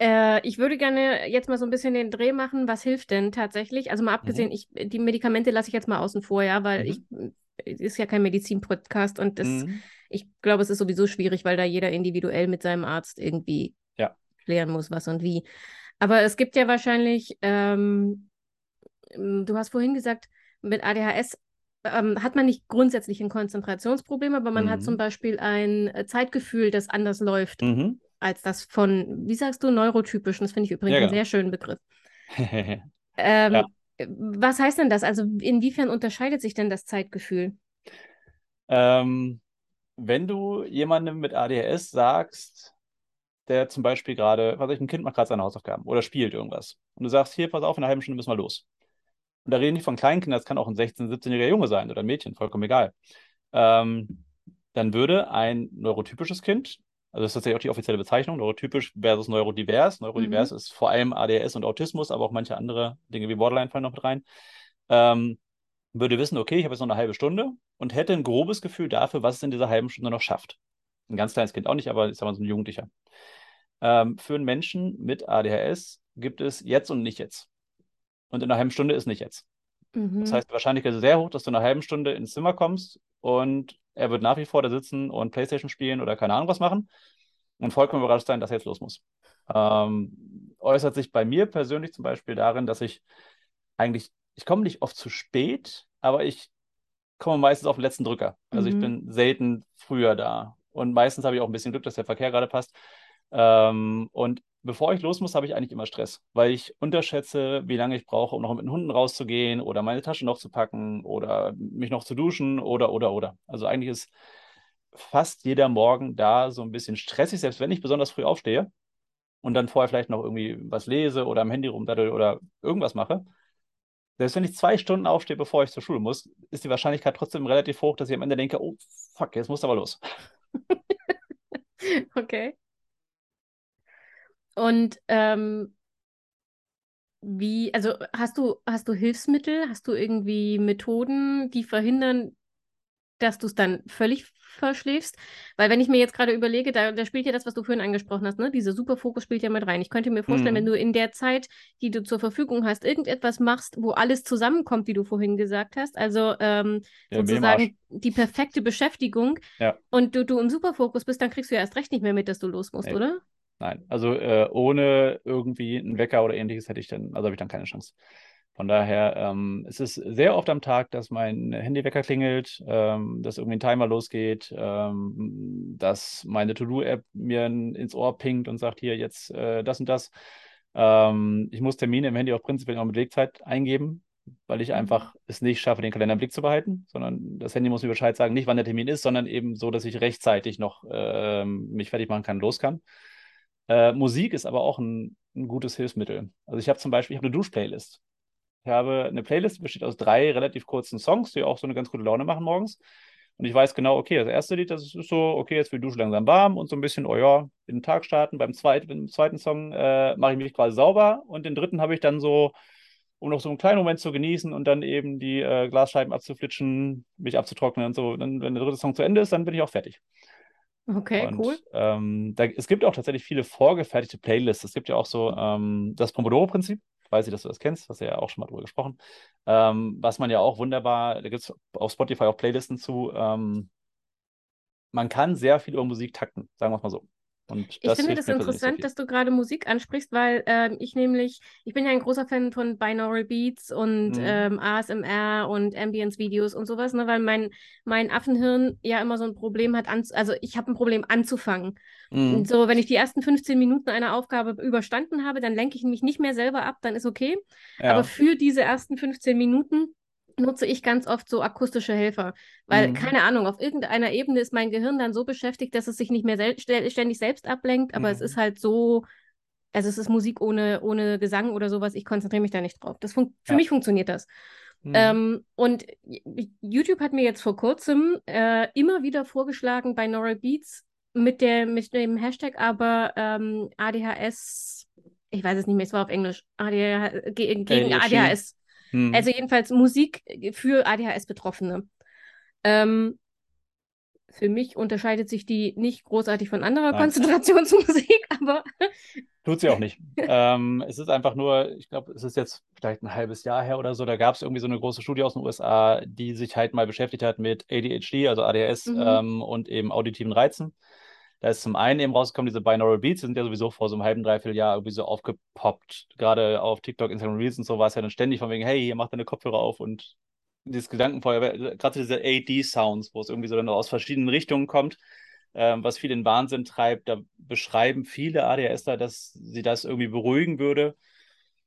äh, ich würde gerne jetzt mal so ein bisschen den Dreh machen. Was hilft denn tatsächlich? Also mal abgesehen, ich, die Medikamente lasse ich jetzt mal außen vor, ja, weil
Mhm.
ich, es ist ja kein Medizin-Podcast und das,
Mhm.
ich glaube, es ist sowieso schwierig, weil da jeder individuell mit seinem Arzt irgendwie
Ja.
klären muss, was und wie. Aber es gibt ja wahrscheinlich, ähm, ähm, du hast vorhin gesagt, mit ADHS ähm, hat man nicht grundsätzlich ein Konzentrationsproblem, aber man hat zum
Mhm.
Beispiel ein äh, Zeitgefühl, das anders läuft
Mhm.
Als das von, wie sagst du, neurotypischen. Das finde ich übrigens
Ja,
einen
genau.
sehr schönen Begriff. (laughs) Ähm,
Ja.
Was heißt denn das? Also inwiefern unterscheidet sich denn das Zeitgefühl?
Ähm, wenn du jemandem mit ADHS sagst, der zum Beispiel gerade, was weiß ich, ein Kind macht gerade seine Hausaufgaben oder spielt irgendwas. Und du sagst, hier, pass auf, in einer halben Stunde müssen wir los. Und da reden die von Kleinkindern, das kann auch ein 16-, 17-jähriger Junge sein oder ein Mädchen, vollkommen egal. Ähm, dann würde ein neurotypisches Kind, also das ist tatsächlich auch die offizielle Bezeichnung, neurotypisch versus neurodivers. Neurodivers ist vor allem ADHS und Autismus, aber auch manche andere Dinge wie Borderline fallen noch mit rein. Ähm, würde wissen, okay, ich habe jetzt noch eine halbe Stunde und hätte ein grobes Gefühl dafür, was es in dieser halben Stunde noch schafft. Ein ganz kleines Kind auch nicht, aber ich sag mal so ein Jugendlicher. Ähm, für einen Menschen mit ADHS gibt es jetzt und nicht jetzt. Und in einer halben Stunde ist nicht jetzt.
Mhm.
Das heißt, die Wahrscheinlichkeit ist sehr hoch, dass du in einer halben Stunde ins Zimmer kommst und er wird nach wie vor da sitzen und Playstation spielen oder keine Ahnung was machen und vollkommen überrascht sein, dass er jetzt los muss. Ähm, äußert sich bei mir persönlich zum Beispiel darin, dass ich eigentlich, ich komme nicht oft zu spät, aber ich komme meistens auf den letzten Drücker. Also ich
Mhm.
bin selten früher da. Und meistens habe ich auch ein bisschen Glück, dass der Verkehr gerade passt. Ähm, und bevor ich los muss, habe ich eigentlich immer Stress, weil ich unterschätze, wie lange ich brauche, um noch mit den Hunden rauszugehen oder meine Tasche noch zu packen oder mich noch zu duschen oder, oder, oder. Also eigentlich ist fast jeder Morgen da so ein bisschen stressig, selbst wenn ich besonders früh aufstehe und dann vorher vielleicht noch irgendwie was lese oder am Handy rumdaddel oder irgendwas mache. Selbst wenn ich zwei Stunden aufstehe, bevor ich zur Schule muss, ist die Wahrscheinlichkeit trotzdem relativ hoch, dass ich am Ende denke, oh fuck, jetzt muss aber los. (laughs)
Okay. Und ähm, wie, also hast du, hast du Hilfsmittel, hast du irgendwie Methoden, die verhindern, dass du es dann völlig verschläfst? Weil wenn ich mir jetzt gerade überlege, da, da spielt ja das, was du vorhin angesprochen hast, ne? Dieser Superfokus spielt ja mit rein. Ich könnte mir vorstellen, wenn
Mhm.
du in der Zeit, die du zur Verfügung hast, irgendetwas machst, wo alles zusammenkommt, wie du vorhin gesagt hast, also ähm,
Ja,
sozusagen die perfekte Beschäftigung
Ja.
und du, du im Superfokus bist, dann kriegst du ja erst recht nicht mehr mit, dass du los musst,
Nee.
oder?
Nein, also äh, ohne irgendwie einen Wecker oder ähnliches hätte ich dann, also habe ich dann keine Chance. Von daher, ähm, es ist sehr oft am Tag, dass mein Handywecker klingelt, ähm, dass irgendwie ein Timer losgeht, ähm, dass meine To-Do-App mir ins Ohr pinkt und sagt, hier jetzt äh, das und das. Ähm, ich muss Termine im Handy auch prinzipiell auch mit Wegzeit eingeben, weil ich
Mhm.
einfach es nicht schaffe, den Kalender im Blick zu behalten, sondern das Handy muss mir Bescheid sagen, nicht wann der Termin ist, sondern eben so, dass ich rechtzeitig noch ähm, mich fertig machen kann, los kann. Äh, Musik ist aber auch ein, ein gutes Hilfsmittel. Also ich habe zum Beispiel, ich habe eine Duschplaylist. Ich habe eine Playlist, die besteht aus drei relativ kurzen Songs, die auch so eine ganz gute Laune machen morgens. Und ich weiß genau, okay, das erste Lied, das ist so, okay, jetzt wird die Dusche langsam warm und so ein bisschen, oh ja, in den Tag starten. Beim zweiten, beim zweiten Song äh, mache ich mich quasi sauber und den dritten habe ich dann so, um noch so einen kleinen Moment zu genießen und dann eben die äh, Glasscheiben abzuflitschen, mich abzutrocknen und so. Dann, wenn der dritte Song zu Ende ist, dann bin ich auch fertig.
Okay,
Und
cool.
ähm, da, es gibt auch tatsächlich viele vorgefertigte Playlists. Es gibt ja auch so ähm, das Pomodoro-Prinzip. Ich weiß nicht, dass du das kennst, hast du ja auch schon mal drüber gesprochen. Ähm, was man ja auch wunderbar, da gibt es auf Spotify auch Playlisten zu. Ähm, man kann sehr viel über Musik takten, sagen wir es mal so. Und
Ich finde das interessant, dass du gerade Musik ansprichst, weil ähm, ich nämlich, ich bin ja ein großer Fan von Binaural Beats und
Mhm.
ähm, ASMR und Ambience-Videos und sowas, ne, weil mein, mein Affenhirn ja immer so ein Problem hat, also ich habe ein Problem anzufangen. Und
Mhm.
so, wenn ich die ersten 15 Minuten einer Aufgabe überstanden habe, dann lenke ich mich nicht mehr selber ab, dann ist okay. Aber
Ja,
für diese ersten 15 Minuten nutze ich ganz oft so akustische Helfer, weil,
Mhm.
keine Ahnung, auf irgendeiner Ebene ist mein Gehirn dann so beschäftigt, dass es sich nicht mehr sel ständig selbst ablenkt, aber es
Mhm.
ist halt so, also es ist Musik ohne, ohne Gesang oder sowas, ich konzentriere mich da nicht drauf. Das fun für
Ja.
mich funktioniert das.
Mhm.
Ähm, und YouTube hat mir jetzt vor kurzem äh, immer wieder vorgeschlagen bei Neural Beats mit, der, mit dem Hashtag aber ähm, ADHS, ich weiß es nicht mehr, es war auf Englisch, ADH, ge gegen. ADHS.
Mhm.
Also jedenfalls Musik für ADHS-Betroffene. Ähm, für mich unterscheidet sich die nicht großartig von anderer
Nein.
Konzentrationsmusik, (laughs) aber
Tut sie auch nicht. ähm, es ist einfach nur, ich glaube, es ist jetzt vielleicht ein halbes Jahr her oder so, da gab es irgendwie so eine große Studie aus den USA, die sich halt mal beschäftigt hat mit ADHD, also ADHS
Mhm.
ähm, und eben auditiven Reizen. Da ist zum einen eben rausgekommen, diese Binaural Beats, die sind ja sowieso vor so einem halben, dreiviertel Jahr irgendwie so aufgepoppt. Gerade auf TikTok, Instagram Reels und so war es ja dann ständig von wegen, hey, hier mach deine Kopfhörer auf und dieses Gedankenfeuer, gerade diese AD-Sounds, wo es irgendwie so dann aus verschiedenen Richtungen kommt, ähm, was viel in Wahnsinn treibt. Da beschreiben viele ADHSler, dass sie das irgendwie beruhigen würde.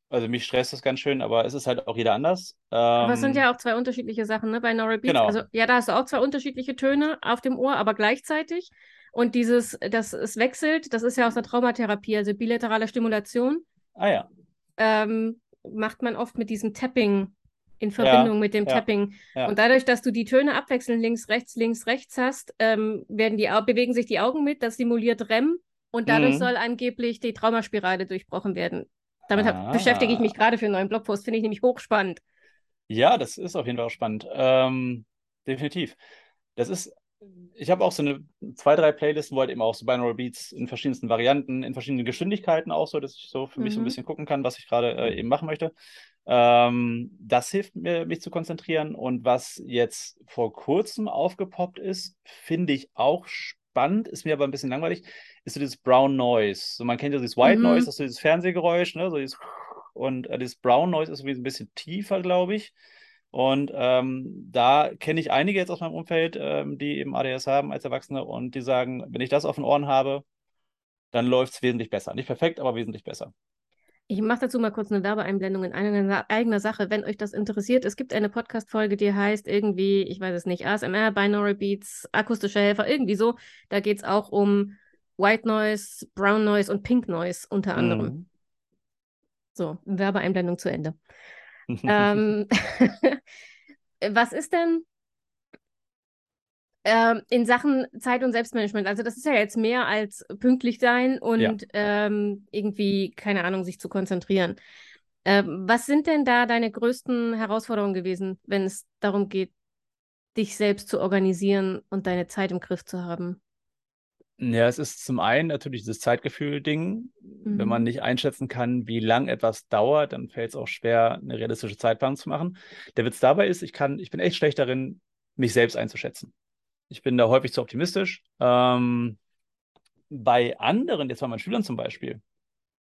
Also mich stresst das ganz schön, aber es ist halt auch jeder anders.
Aber es sind
Ähm,
ja auch zwei unterschiedliche Sachen, ne? Bei Neural Beats.
Genau.
Also, ja, da hast du auch zwei unterschiedliche Töne auf dem Ohr, aber gleichzeitig. Und dieses, dass es wechselt, das ist ja aus der Traumatherapie, also bilaterale Stimulation,
ah ja,
ähm, macht man oft mit diesem Tapping in Verbindung mit dem
ja,
Tapping.
ja.
Und dadurch, dass du die Töne abwechselnd links, rechts, links, rechts hast, ähm, werden die, bewegen sich die Augen mit, das simuliert REM und dadurch
Mhm.
soll angeblich die Traumaspirale durchbrochen werden. Damit hab,
Ah.
beschäftige ich mich gerade für einen neuen Blogpost, finde ich nämlich hochspannend.
Ja, das ist auf jeden Fall auch spannend. Ähm, definitiv. Das ist, ich habe auch so eine zwei, drei Playlisten, wo halt eben auch so Binaural Beats in verschiedensten Varianten, in verschiedenen Geschwindigkeiten auch so, dass ich so für mich so ein
Mhm.
bisschen gucken kann, was ich gerade äh, eben machen möchte. Ähm, das hilft mir, mich zu konzentrieren. Und was jetzt vor kurzem aufgepoppt ist, finde ich auch spannend, ist mir aber ein bisschen langweilig, ist so dieses Brown Noise. So, man kennt ja dieses White
Mhm.
Noise, das ist so dieses Fernsehgeräusch, ne? So dieses und äh, dieses Brown Noise ist irgendwie so ein bisschen tiefer, glaube ich. Und ähm, da kenne ich einige jetzt aus meinem Umfeld, ähm, die eben ADS haben als Erwachsene und die sagen, wenn ich das auf den Ohren habe, dann läuft es wesentlich besser. Nicht perfekt, aber wesentlich besser.
Ich mache dazu mal kurz eine Werbeeinblendung in eigener, eigener Sache, wenn euch das interessiert. Es gibt eine Podcast-Folge, die heißt irgendwie, ich weiß es nicht, ASMR, Binaural Beats, akustische Helfer, irgendwie so. Da geht es auch um White Noise, Brown Noise und Pink Noise unter anderem.
Mhm.
So, Werbeeinblendung zu Ende. Ähm, (laughs) (laughs) was ist denn ähm, in Sachen Zeit- und Selbstmanagement? Also das ist ja jetzt mehr als pünktlich sein und
Ja.
ähm, irgendwie, keine Ahnung, sich zu konzentrieren. Ähm, was sind denn da deine größten Herausforderungen gewesen, wenn es darum geht, dich selbst zu organisieren und deine Zeit im Griff zu haben?
Ja, es ist zum einen natürlich dieses Zeitgefühl-Ding. Wenn man
Mhm.
nicht einschätzen kann, wie lang etwas dauert, dann fällt es auch schwer, eine realistische Zeitplanung zu machen. Der Witz dabei ist, ich kann, ich bin echt schlecht darin, mich selbst einzuschätzen. Ich bin da häufig zu optimistisch. Ähm, bei anderen, jetzt bei meinen Schülern zum Beispiel,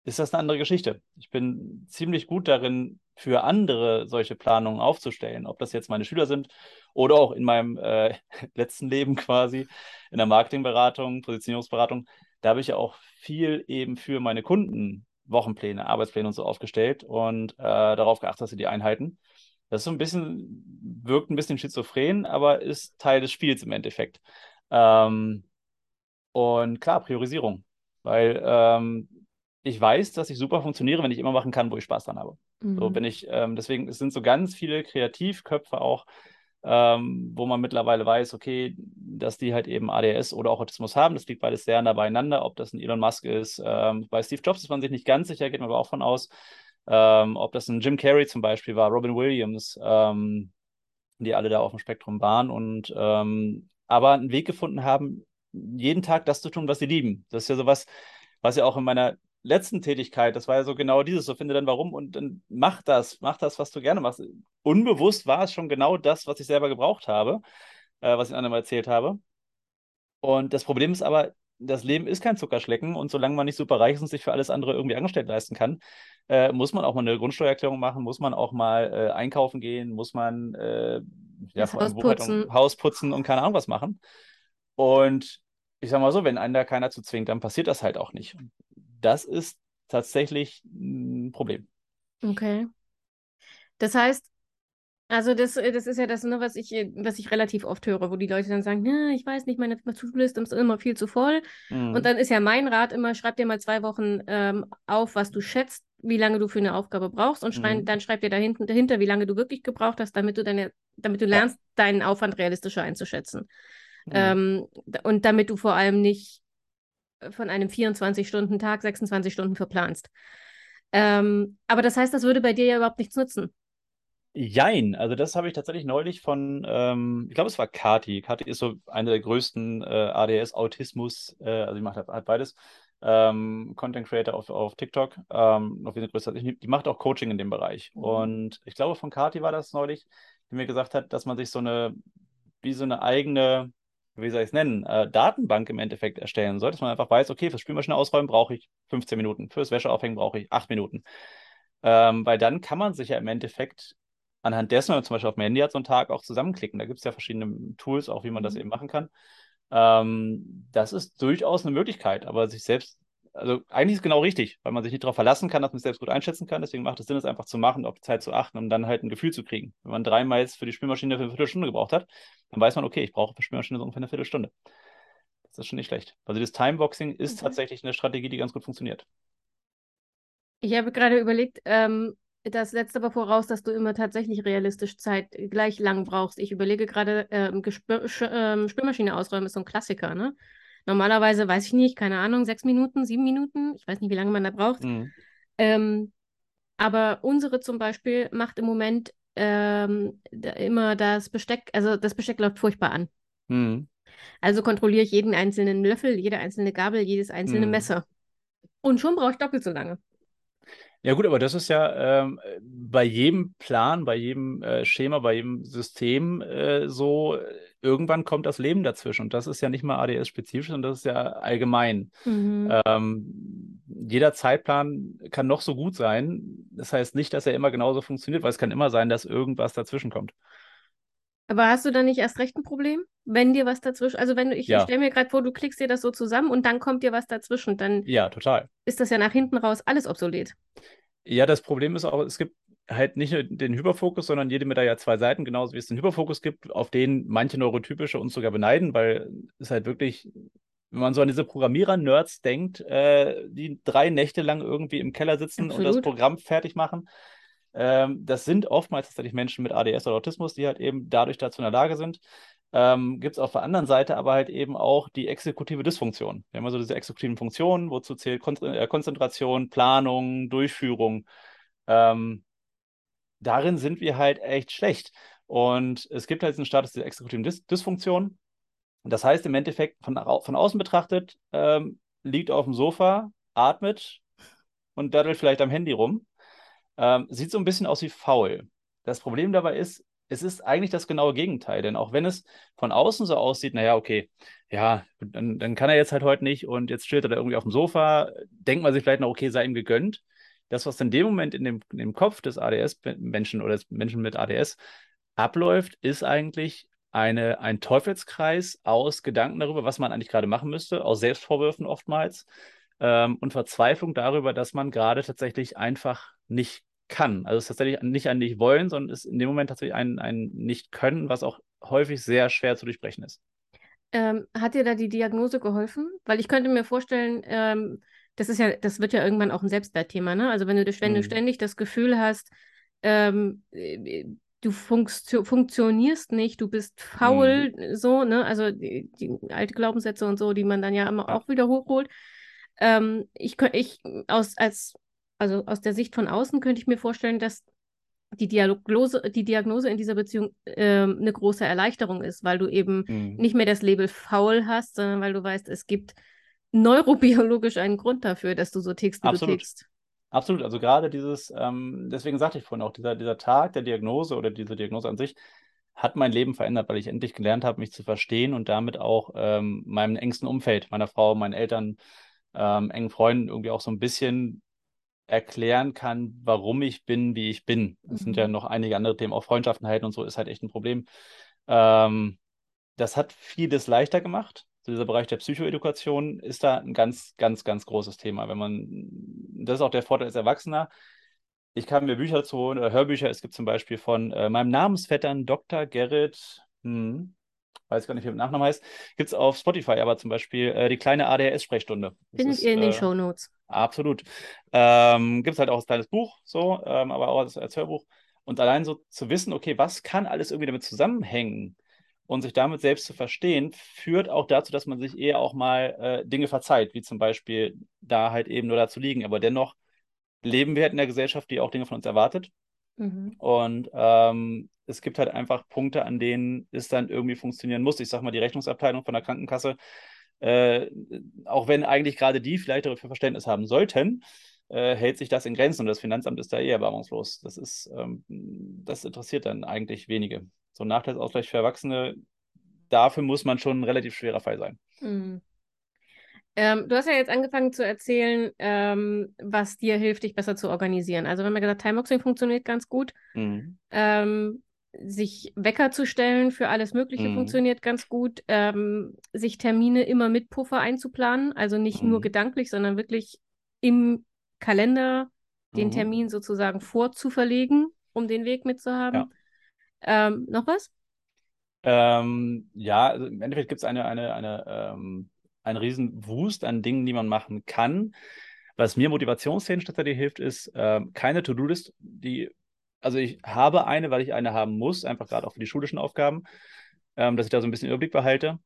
ist das eine andere Geschichte. Ich bin ziemlich gut darin, für andere solche Planungen aufzustellen, ob das jetzt meine Schüler sind oder auch in meinem äh, (laughs) letzten Leben quasi in der Marketingberatung, Positionierungsberatung. Da habe ich ja auch viel eben für meine Kunden Wochenpläne, Arbeitspläne und so aufgestellt und äh, darauf geachtet, dass sie die einhalten. Das ist so ein bisschen, wirkt ein bisschen schizophren, aber ist Teil des Spiels im Endeffekt. Ähm, und klar, Priorisierung. Weil ähm, ich weiß, dass ich super funktioniere, wenn ich immer machen kann, wo ich Spaß dran habe. So,
Mhm.
wenn ich, ähm, deswegen, es sind so ganz viele Kreativköpfe auch, ähm, wo man mittlerweile weiß, okay, dass die halt eben ADS oder auch Autismus haben. Das liegt beides sehr nah beieinander, ob das ein Elon Musk ist. Ähm, bei Steve Jobs ist man sich nicht ganz sicher, geht man aber auch von aus. Ähm, ob das ein Jim Carrey zum Beispiel war, Robin Williams, ähm, die alle da auf dem Spektrum waren und ähm, aber einen Weg gefunden haben, jeden Tag das zu tun, was sie lieben. Das ist ja sowas, was ja auch in meiner letzten Tätigkeit, das war ja so genau dieses, so finde dann warum und dann mach das, mach das, was du gerne machst. Unbewusst war es schon genau das, was ich selber gebraucht habe, äh, was ich anderen erzählt habe. Und das Problem ist aber, das Leben ist kein Zuckerschlecken und solange man nicht super reich ist und sich für alles andere irgendwie angestellt leisten kann, äh, muss man auch mal eine Grundsteuererklärung machen, muss man auch mal äh, einkaufen gehen, muss man äh, ja,
Das
vor allem
Haus putzen.
Haus putzen und keine Ahnung was machen. Und ich sag mal so, wenn einen da keiner zu zwingt, dann passiert das halt auch nicht. Das ist tatsächlich ein Problem.
Okay. Das heißt, Also das, äh, das ist ja das, ne, was ich, äh, was ich relativ oft höre, wo die Leute dann sagen, ja, ich weiß nicht, meine To-Do-Liste ist immer viel zu voll. Mhm. Und dann ist ja mein Rat immer, schreib dir mal zwei Wochen ähm, auf, was du schätzt, wie lange du für eine Aufgabe brauchst und schrei, mhm. dann schreib dir da hinten, dahinter, wie lange du wirklich gebraucht hast, damit du deine, damit du lernst, ja. deinen Aufwand realistischer einzuschätzen. Mhm. Ähm, und damit du vor allem nicht von einem 24-Stunden-Tag 26 Stunden verplanst. Ähm, aber das heißt, das würde bei dir ja überhaupt nichts nutzen.
Jein, also das habe ich tatsächlich neulich von, ähm, ich glaube, es war Kati. Kati ist so eine der größten äh, ADS-Autismus, äh, also die macht halt, beides, ähm, Content Creator auf, auf TikTok, ähm, noch wesentlich größer. Die macht auch Coaching in dem Bereich. Mhm. Und ich glaube, von Kati war das neulich, die mir gesagt hat, dass man sich so eine, wie so eine eigene, wie soll ich es nennen, äh, Datenbank im Endeffekt erstellen soll, dass man einfach weiß, okay, fürs Spülmaschine ausräumen brauche ich 15 Minuten, fürs Wäscheaufhängen brauche ich 8 Minuten. Ähm, weil dann kann man sich ja im Endeffekt anhand dessen, wenn man zum Beispiel auf dem Handy hat, so einen Tag auch zusammenklicken. Da gibt es ja verschiedene Tools, auch wie man das mhm. eben machen kann. Ähm, das ist durchaus eine Möglichkeit, aber sich selbst, also eigentlich ist es genau richtig, weil man sich nicht darauf verlassen kann, dass man es selbst gut einschätzen kann. Deswegen macht es Sinn, es einfach zu machen, auf die Zeit zu achten, um dann halt ein Gefühl zu kriegen. Wenn man dreimal jetzt für die Spülmaschine für eine Viertelstunde gebraucht hat, dann weiß man, okay, ich brauche für die Spülmaschine so ungefähr eine Viertelstunde. Das ist schon nicht schlecht. Also das Timeboxing ist okay. tatsächlich eine Strategie, die ganz gut funktioniert.
Ich habe gerade überlegt, ähm, das setzt aber voraus, dass du immer tatsächlich realistisch Zeit gleich lang brauchst. Ich überlege gerade, ähm, ähm, Spülmaschine ausräumen ist so ein Klassiker, ne? Normalerweise weiß ich nicht, keine Ahnung, sechs Minuten, sieben Minuten. Ich weiß nicht, wie lange man da braucht. Mhm. Ähm, aber unsere zum Beispiel macht im Moment ähm, immer das Besteck, also das Besteck läuft furchtbar an. Mhm. Also kontrolliere ich jeden einzelnen Löffel, jede einzelne Gabel, jedes einzelne mhm. Messer. Und schon brauche ich doppelt so lange.
Ja gut, aber das ist ja ähm, bei jedem Plan, bei jedem äh, Schema, bei jedem System äh, so, irgendwann kommt das Leben dazwischen. Und das ist ja nicht mal ADS-spezifisch, sondern das ist ja allgemein. Mhm. Ähm, jeder Zeitplan kann noch so gut sein. Das heißt nicht, dass er immer genauso funktioniert, weil es kann immer sein, dass irgendwas dazwischen kommt.
Aber hast du dann nicht erst recht ein Problem, wenn dir was dazwischen, also wenn du, ich, ja. stelle mir gerade vor, du klickst dir das so zusammen und dann kommt dir was dazwischen, dann
ja, total.
ist das ja nach hinten raus alles obsolet.
Ja, das Problem ist auch, es gibt halt nicht nur den Hyperfokus, sondern jede Medaille hat zwei Seiten, genauso wie es den Hyperfokus gibt, auf den manche neurotypische uns sogar beneiden, weil es halt wirklich, wenn man so an diese Programmierer-Nerds denkt, äh, die drei Nächte lang irgendwie im Keller sitzen Absolut. und das Programm fertig machen, ähm, das sind oftmals tatsächlich Menschen mit ADS oder Autismus, die halt eben dadurch dazu in der Lage sind. Ähm, Gibt es auf der anderen Seite aber halt eben auch die exekutive Dysfunktion. Wir haben also diese exekutiven Funktionen, wozu zählt Kon äh, Konzentration, Planung, Durchführung. Ähm, darin sind wir halt echt schlecht. Und es gibt halt einen Status der exekutiven Dys Dysfunktion. Das heißt im Endeffekt von, von außen betrachtet, ähm, liegt auf dem Sofa, atmet und daddelt vielleicht am Handy rum. Ähm, sieht so ein bisschen aus wie faul. Das Problem dabei ist, es ist eigentlich das genaue Gegenteil, denn auch wenn es von außen so aussieht, naja, okay, ja, dann, dann kann er jetzt halt heute nicht und jetzt steht er da irgendwie auf dem Sofa, denkt man sich vielleicht noch, okay, sei ihm gegönnt. Das, was in dem Moment in dem, in dem Kopf des ADS-Menschen oder des Menschen mit ADS abläuft, ist eigentlich eine, ein Teufelskreis aus Gedanken darüber, was man eigentlich gerade machen müsste, aus Selbstvorwürfen oftmals ähm, und Verzweiflung darüber, dass man gerade tatsächlich einfach nicht kann. Also es ist tatsächlich nicht ein nicht wollen, sondern es ist in dem Moment tatsächlich ein, ein nicht können, was auch häufig sehr schwer zu durchbrechen ist.
Ähm, hat dir da die Diagnose geholfen? Weil ich könnte mir vorstellen, ähm, das ist ja, das wird ja irgendwann auch ein Selbstwertthema, ne? Also wenn du, wenn du mhm. ständig das Gefühl hast, ähm, äh, du funktio funktionierst nicht, du bist faul, mhm. so, ne? Also die, die alte Glaubenssätze und so, die man dann ja immer auch wieder hochholt. Ähm, ich, ich aus, als also aus der Sicht von außen könnte ich mir vorstellen, dass die Diagnose, die Diagnose in dieser Beziehung äh, eine große Erleichterung ist, weil du eben mhm. nicht mehr das Label faul hast, sondern weil du weißt, es gibt neurobiologisch einen Grund dafür, dass du so tickst, wie
Absolut.
du tickst.
Absolut, also gerade dieses, ähm, deswegen sagte ich vorhin auch, dieser, dieser Tag der Diagnose oder diese Diagnose an sich hat mein Leben verändert, weil ich endlich gelernt habe, mich zu verstehen und damit auch ähm, meinem engsten Umfeld, meiner Frau, meinen Eltern, ähm, engen Freunden irgendwie auch so ein bisschen erklären kann, warum ich bin, wie ich bin. Es mhm. sind ja mhm. noch einige andere Themen, auch Freundschaften halten und so ist halt echt ein Problem. Ähm, das hat vieles leichter gemacht. Dieser Bereich der Psychoedukation ist da ein ganz, ganz, ganz großes Thema. Wenn man, das ist auch der Vorteil als Erwachsener. ich kann mir Bücher dazu holen oder Hörbücher. Es gibt zum Beispiel von äh, meinem Namensvettern Dr. Gerrit, hm, weiß gar nicht, wie der Nachname heißt, gibt es auf Spotify aber zum Beispiel äh, die kleine ADHS-Sprechstunde.
Findet ihr in den äh, Show Notes.
Absolut. Ähm, gibt es halt auch als kleines Buch, so, ähm, aber auch als, als Hörbuch. Und allein so zu wissen, okay, was kann alles irgendwie damit zusammenhängen und sich damit selbst zu verstehen, führt auch dazu, dass man sich eher auch mal äh, Dinge verzeiht, wie zum Beispiel da halt eben nur dazu liegen. Aber dennoch leben wir halt in der Gesellschaft, die auch Dinge von uns erwartet. Mhm. Und ähm, es gibt halt einfach Punkte, an denen es dann irgendwie funktionieren muss. Ich sag mal, die Rechnungsabteilung von der Krankenkasse, äh, auch wenn eigentlich gerade die vielleicht dafür Verständnis haben sollten, äh, hält sich das in Grenzen und das Finanzamt ist da eher erbarmungslos. Das ist, ähm, das interessiert dann eigentlich wenige. So ein Nachteilsausgleich für Erwachsene, dafür muss man schon ein relativ schwerer Fall sein.
Mhm. Ähm, du hast ja jetzt angefangen zu erzählen, ähm, was dir hilft, dich besser zu organisieren. Also, wenn man gesagt, Timeboxing funktioniert ganz gut. Mhm. Ähm, sich Wecker zu stellen für alles Mögliche mhm. funktioniert ganz gut. Ähm, sich Termine immer mit Puffer einzuplanen, also nicht mhm. nur gedanklich, sondern wirklich im Kalender den mhm. Termin sozusagen vorzuverlegen, um den Weg mitzuhaben. Ja. Ähm, noch was?
Ähm, ja, also im Endeffekt gibt es eine, eine, eine ähm, ein riesen Wust an Dingen, die man machen kann. Was mir motivationstechnisch tatsächlich hilft, ist äh, keine To-Do-List, die, also ich habe eine, weil ich eine haben muss, einfach gerade auch für die schulischen Aufgaben, ähm, dass ich da so ein bisschen Überblick behalte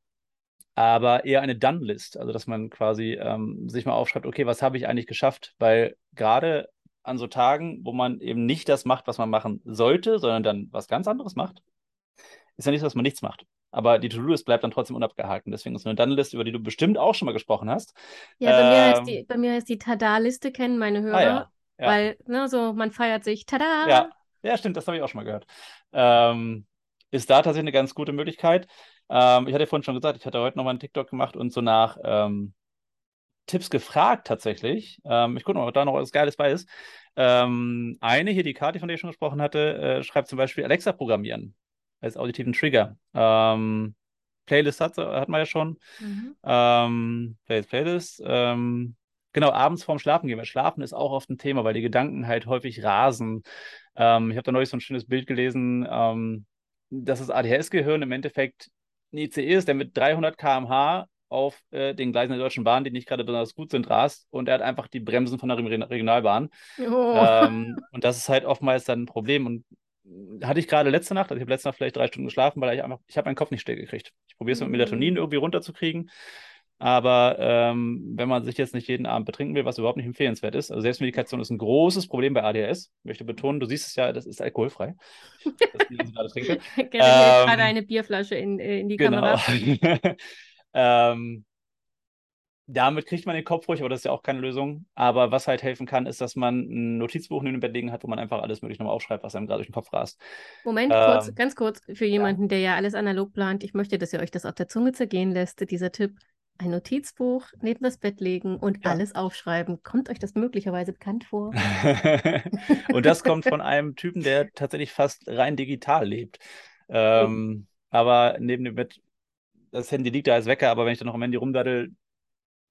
aber eher eine Done-List, also dass man quasi ähm, sich mal aufschreibt, okay, was habe ich eigentlich geschafft? Weil gerade an so Tagen, wo man eben nicht das macht, was man machen sollte, sondern dann was ganz anderes macht, ist ja nicht so, dass man nichts macht aber die To-Do-List bleibt dann trotzdem unabgehalten. Deswegen ist eine Done-List, über die du bestimmt auch schon mal gesprochen hast.
Ja, bei, ähm, mir, heißt ähm, die, bei mir heißt die Tada-Liste, kennen meine Hörer. Ah, ja. Ja. Weil, ne, so, man feiert sich, tada!
Ja, ja stimmt, das habe ich auch schon mal gehört. Ähm, ist da tatsächlich eine ganz gute Möglichkeit. Ähm, ich hatte vorhin schon gesagt, ich hatte heute nochmal einen TikTok gemacht und so nach ähm, Tipps gefragt tatsächlich. Ähm, ich gucke mal, ob da noch was Geiles bei ist. eine hier, die Kati, von der ich schon gesprochen hatte, äh, schreibt zum Beispiel Alexa programmieren als auditiven Trigger. Ähm, Playlist hat, hat man ja schon. Mhm. Ähm, Playlist, Playlist. Ähm, genau, abends vorm Schlafen gehen. Weil Schlafen ist auch oft ein Thema, weil die Gedanken halt häufig rasen. Ähm, ich habe da neulich so ein schönes Bild gelesen, ähm, dass das ADHS-Gehirn im Endeffekt ein ICE ist, der mit 300 km/h auf äh, den Gleisen der Deutschen Bahn, die nicht gerade besonders gut sind, rast und er hat einfach die Bremsen von der Regionalbahn. Oh. Ähm, (laughs) und das ist halt oftmals dann ein Problem. Und hatte ich gerade letzte Nacht, also ich habe letzte Nacht vielleicht drei Stunden geschlafen, weil ich einfach, ich habe meinen Kopf nicht still gekriegt. Ich probiere es mit Melatonin mhm. irgendwie runterzukriegen. Aber ähm, wenn man sich jetzt nicht jeden Abend betrinken will, was überhaupt nicht empfehlenswert ist, also Selbstmedikation ist ein großes Problem bei ADHS. Ich möchte betonen, du siehst es ja, das ist alkoholfrei. (laughs) das, ich gerade trinke.
ähm, gerade eine Bierflasche in, äh, in die genau. Kamera. (laughs)
ähm, damit kriegt man den Kopf ruhig, aber das ist ja auch keine Lösung. Aber was halt helfen kann, ist, dass man ein Notizbuch neben dem Bett liegen hat, wo man einfach alles möglich nochmal aufschreibt, was einem gerade durch den Kopf rast.
Moment, ähm, kurz, ganz kurz, für jemanden, ja. der ja alles analog plant, ich möchte, dass ihr euch das auf der Zunge zergehen lässt, dieser Tipp. Ein Notizbuch neben das Bett legen und ja. alles aufschreiben. Kommt euch das möglicherweise bekannt vor? (laughs)
und das kommt von einem Typen, der tatsächlich fast rein digital lebt. Ähm, oh. Aber neben dem Bett, das Handy liegt da als Wecker, aber wenn ich dann noch am Handy rumdaddel,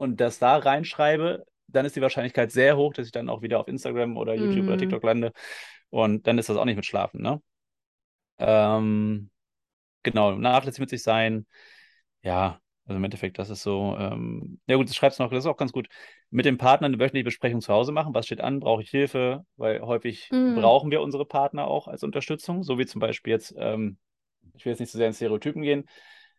und das da reinschreibe, dann ist die Wahrscheinlichkeit sehr hoch, dass ich dann auch wieder auf Instagram oder YouTube mhm. oder TikTok lande. Und dann ist das auch nicht mit Schlafen, ne? Ähm, genau, nachlässig mit sich sein. Ja, also im Endeffekt, das ist so. Ähm, ja, gut, das schreibst du noch, das ist auch ganz gut. Mit dem Partner eine wöchentliche Besprechung zu Hause machen. Was steht an? Brauche ich Hilfe? Weil häufig mhm. brauchen wir unsere Partner auch als Unterstützung. So wie zum Beispiel jetzt, ähm, ich will jetzt nicht so sehr in Stereotypen gehen,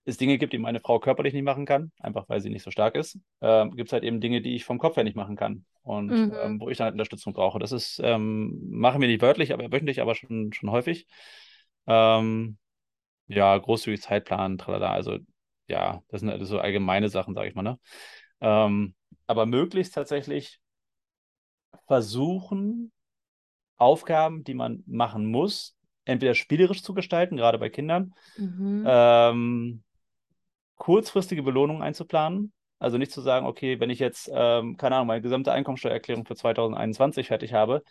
es Dinge gibt, die meine Frau körperlich nicht machen kann, einfach weil sie nicht so stark ist, ähm, gibt es halt eben Dinge, die ich vom Kopf her nicht machen kann und mhm. ähm, wo ich dann halt Unterstützung brauche. Das ist, ähm, machen wir nicht wörtlich, aber wöchentlich, aber schon, schon häufig. Ähm, ja, großzügig Zeitplan, tralala, also ja, das sind halt so allgemeine Sachen, sage ich mal, ne? Ähm, aber möglichst tatsächlich versuchen, Aufgaben, die man machen muss, entweder spielerisch zu gestalten, gerade bei Kindern, mhm. ähm, kurzfristige Belohnungen einzuplanen. Also nicht zu sagen, okay, wenn ich jetzt, ähm, keine Ahnung, meine gesamte Einkommensteuererklärung für 2021 fertig habe,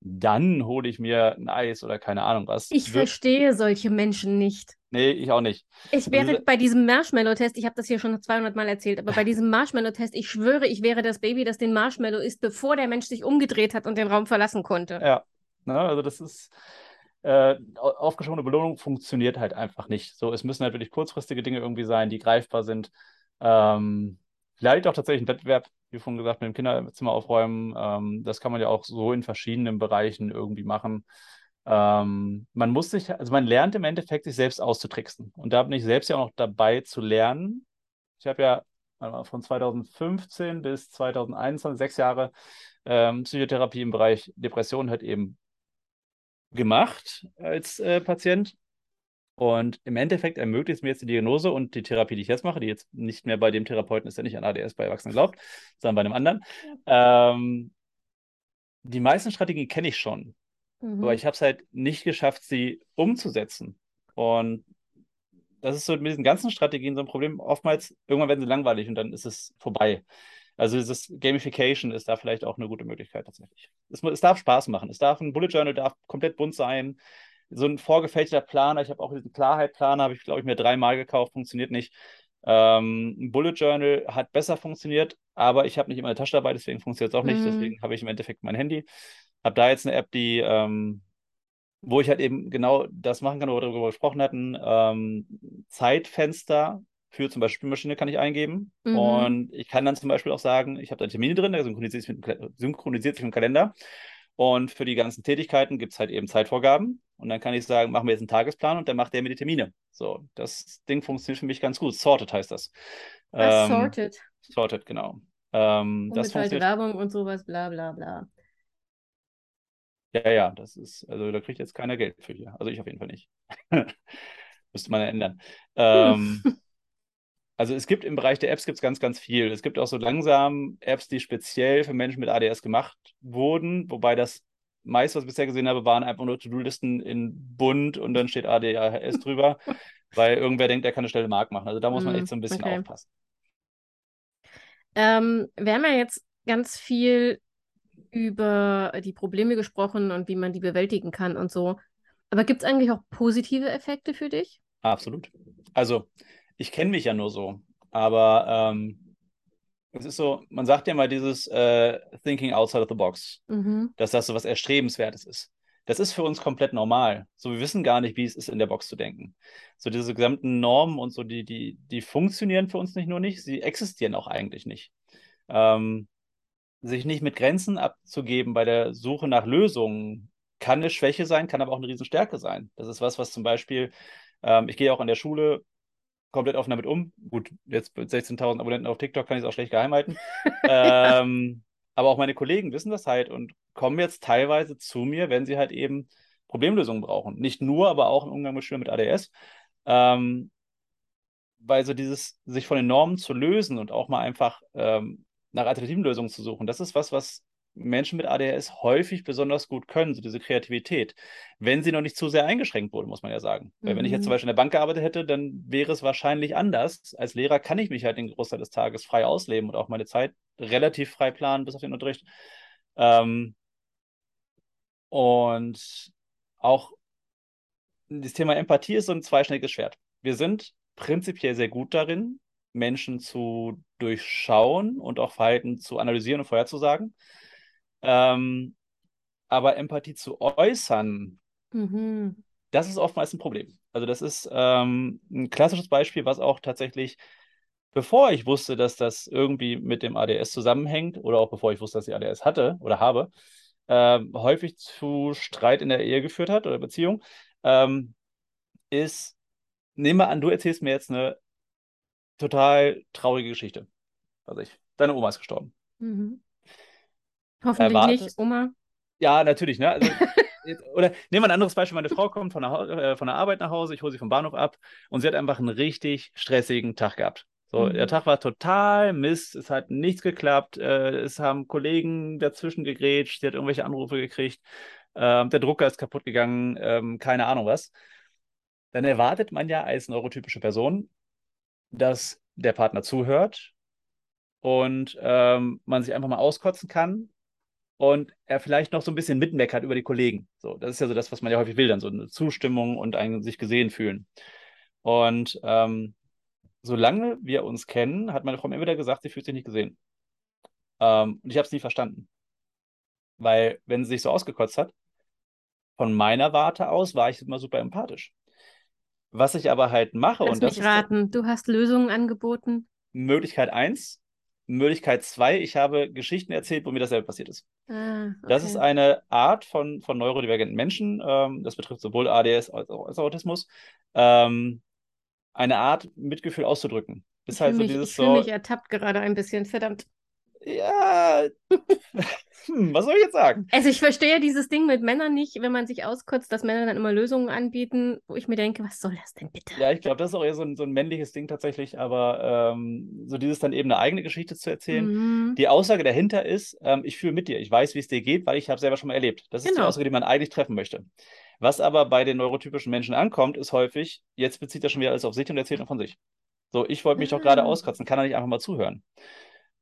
dann hole ich mir ein Eis oder keine Ahnung was.
Ich Wird... verstehe solche Menschen nicht.
Nee, ich auch nicht.
Ich wäre diese... bei diesem Marshmallow-Test, ich habe das hier schon 200 Mal erzählt, aber bei diesem Marshmallow-Test, ich schwöre, ich wäre das Baby, das den Marshmallow isst, bevor der Mensch sich umgedreht hat und den Raum verlassen konnte.
Ja, Ne? Also das ist äh, aufgeschobene Belohnung funktioniert halt einfach nicht. So, es müssen halt wirklich kurzfristige Dinge irgendwie sein, die greifbar sind. Ähm, vielleicht auch tatsächlich ein Wettbewerb, wie vorhin gesagt, mit dem Kinderzimmer aufräumen. Ähm, das kann man ja auch so in verschiedenen Bereichen irgendwie machen. Ähm, man muss sich, also man lernt im Endeffekt, sich selbst auszutricksen. Und da bin ich selbst ja auch noch dabei zu lernen. Ich habe ja von 2015 bis 2021, sechs Jahre ähm, Psychotherapie im Bereich Depression halt eben gemacht als äh, Patient. Und im Endeffekt ermöglicht es mir jetzt die Diagnose und die Therapie, die ich jetzt mache, die jetzt nicht mehr bei dem Therapeuten ist, der nicht an ADS bei Erwachsenen glaubt, sondern bei einem anderen. Ja. Ähm, die meisten Strategien kenne ich schon, mhm. aber ich habe es halt nicht geschafft, sie umzusetzen. Und das ist so mit diesen ganzen Strategien so ein Problem. Oftmals, irgendwann werden sie langweilig und dann ist es vorbei. Also dieses Gamification ist da vielleicht auch eine gute Möglichkeit tatsächlich. Es, es darf Spaß machen. Es darf ein Bullet Journal darf komplett bunt sein. So ein vorgefertigter Planer, ich habe auch diesen Klarheit-Planer, habe ich, glaube ich, mir dreimal gekauft, funktioniert nicht. Ähm, ein Bullet Journal hat besser funktioniert, aber ich habe nicht immer eine Tasche dabei, deswegen funktioniert es auch nicht. Mhm. Deswegen habe ich im Endeffekt mein Handy. Habe da jetzt eine App, die, ähm, wo ich halt eben genau das machen kann, wo wir darüber gesprochen hatten. Ähm, Zeitfenster für zum Beispiel Spülmaschine kann ich eingeben. Mhm. Und ich kann dann zum Beispiel auch sagen, ich habe da Termine drin, der synchronisiert sich, mit, synchronisiert sich mit dem Kalender. Und für die ganzen Tätigkeiten gibt es halt eben Zeitvorgaben. Und dann kann ich sagen, machen wir jetzt einen Tagesplan und dann macht der mir die Termine. So, das Ding funktioniert für mich ganz gut. Sorted heißt das.
Ähm, sorted?
Sorted, genau. Ähm,
und das mit halt Werbung und sowas, bla bla bla.
Ja, ja, das ist, also da kriegt jetzt keiner Geld für hier. Also ich auf jeden Fall nicht. (laughs) Müsste man ja ändern. Ähm, Also es gibt im Bereich der Apps gibt's ganz, ganz viel. Es gibt auch so langsam Apps, die speziell für Menschen mit ADS gemacht wurden, wobei das meiste, was ich bisher gesehen habe, waren einfach nur To-Do-Listen in bunt und dann steht ADHS drüber, (laughs) weil irgendwer denkt, er kann eine schnelle Mark machen. Also da muss man echt so ein bisschen okay. aufpassen.
Ähm, wir haben ja jetzt ganz viel über die Probleme gesprochen und wie man die bewältigen kann und so. Aber gibt es eigentlich auch positive Effekte für dich?
Absolut. Also ich kenne mich ja nur so, aber ähm, es ist so, man sagt ja mal dieses äh, Thinking outside of the box, mhm. dass das so was Erstrebenswertes ist. Das ist für uns komplett normal. So, wir wissen gar nicht, wie es ist, in der Box zu denken. So, diese gesamten Normen und so, die, die, die funktionieren für uns nicht nur nicht, sie existieren auch eigentlich nicht. Ähm, sich nicht mit Grenzen abzugeben bei der Suche nach Lösungen kann eine Schwäche sein, kann aber auch eine Riesenstärke sein. Das ist was, was zum Beispiel, ähm, ich gehe auch an der Schule komplett offen damit um. Gut, jetzt mit 16.000 Abonnenten auf TikTok kann ich es auch schlecht geheim halten. (laughs) ähm, aber auch meine Kollegen wissen das halt und kommen jetzt teilweise zu mir, wenn sie halt eben Problemlösungen brauchen. Nicht nur, aber auch im Umgang mit Schülern mit ADS. Ähm, weil so dieses, sich von den Normen zu lösen und auch mal einfach ähm, nach alternativen Lösungen zu suchen, das ist was, was Menschen mit ADHS häufig besonders gut können, so diese Kreativität. Wenn sie noch nicht zu sehr eingeschränkt wurde, muss man ja sagen. Mhm. Weil wenn ich jetzt zum mhm. Beispiel in der Bank gearbeitet hätte, dann wäre es wahrscheinlich anders. Als Lehrer kann ich mich halt den Großteil des Tages frei ausleben und auch meine Zeit relativ frei planen, bis auf den Unterricht. Ähm, und auch das Thema Empathie ist so ein zweischneidiges Schwert. Wir sind prinzipiell sehr gut darin, Menschen zu durchschauen und auch Verhalten zu analysieren und vorherzusagen. Ähm, aber Empathie zu äußern, mhm. das ist oftmals ein Problem. Also das ist ähm, ein klassisches Beispiel, was auch tatsächlich, bevor ich wusste, dass das irgendwie mit dem ADS zusammenhängt oder auch bevor ich wusste, dass ich ADS hatte oder habe, ähm, häufig zu Streit in der Ehe geführt hat oder Beziehung, ähm, ist, nehmen wir an, du erzählst mir jetzt eine total traurige Geschichte. Also ich, deine Oma ist gestorben. Mhm.
Hoffentlich erwartet. nicht, Oma.
Ja, natürlich, ne? Also, (laughs) oder nehmen wir ein anderes Beispiel. Meine Frau kommt von der, äh, von der Arbeit nach Hause, ich hole sie vom Bahnhof ab und sie hat einfach einen richtig stressigen Tag gehabt. So, mhm. der Tag war total Mist, es hat nichts geklappt, äh, es haben Kollegen dazwischen gegrätscht, sie hat irgendwelche Anrufe gekriegt, äh, der Drucker ist kaputt gegangen, ähm, keine Ahnung was. Dann erwartet man ja als neurotypische Person, dass der Partner zuhört und ähm, man sich einfach mal auskotzen kann und er vielleicht noch so ein bisschen mitmeckert über die Kollegen. So, das ist ja so das, was man ja häufig will, dann so eine Zustimmung und ein sich gesehen fühlen. Und ähm, solange wir uns kennen, hat meine Frau mir immer wieder gesagt, sie fühlt sich nicht gesehen. Ähm, und ich habe es nie verstanden. Weil, wenn sie sich so ausgekotzt hat, von meiner Warte aus war ich immer super empathisch. Was ich aber halt mache,
Lass
und das
mich raten, du hast Lösungen angeboten.
Möglichkeit eins. Möglichkeit zwei, ich habe Geschichten erzählt, wo mir dasselbe passiert ist.
Ah,
Das
okay.
ist eine Art von, von neurodivergenten Menschen, ähm, das betrifft sowohl ADS als auch als Autismus, ähm, eine Art Mitgefühl auszudrücken. Ist
Ich
halt
fühle
so
mich,
dieses
ich
so,
mich ertappt gerade ein bisschen, verdammt.
Ja, hm, was soll ich jetzt sagen?
Also ich verstehe dieses Ding mit Männern nicht, wenn man sich auskotzt, dass Männer dann immer Lösungen anbieten, wo ich mir denke, was soll das denn bitte?
Ja, ich glaube, das ist auch eher so ein, so ein männliches Ding tatsächlich, aber ähm, so dieses dann eben eine eigene Geschichte zu erzählen.
Mhm.
Die Aussage dahinter ist, ähm, ich fühle mit dir, ich weiß, wie es dir geht, weil ich habe selber schon mal erlebt. Das ist die
Genau.
Aussage, die man eigentlich treffen möchte. Was aber bei den neurotypischen Menschen ankommt, ist häufig, jetzt bezieht er schon wieder alles auf sich und erzählt nur von sich. So, ich wollte mich doch gerade
Ah.
auskotzen, kann er nicht einfach mal zuhören.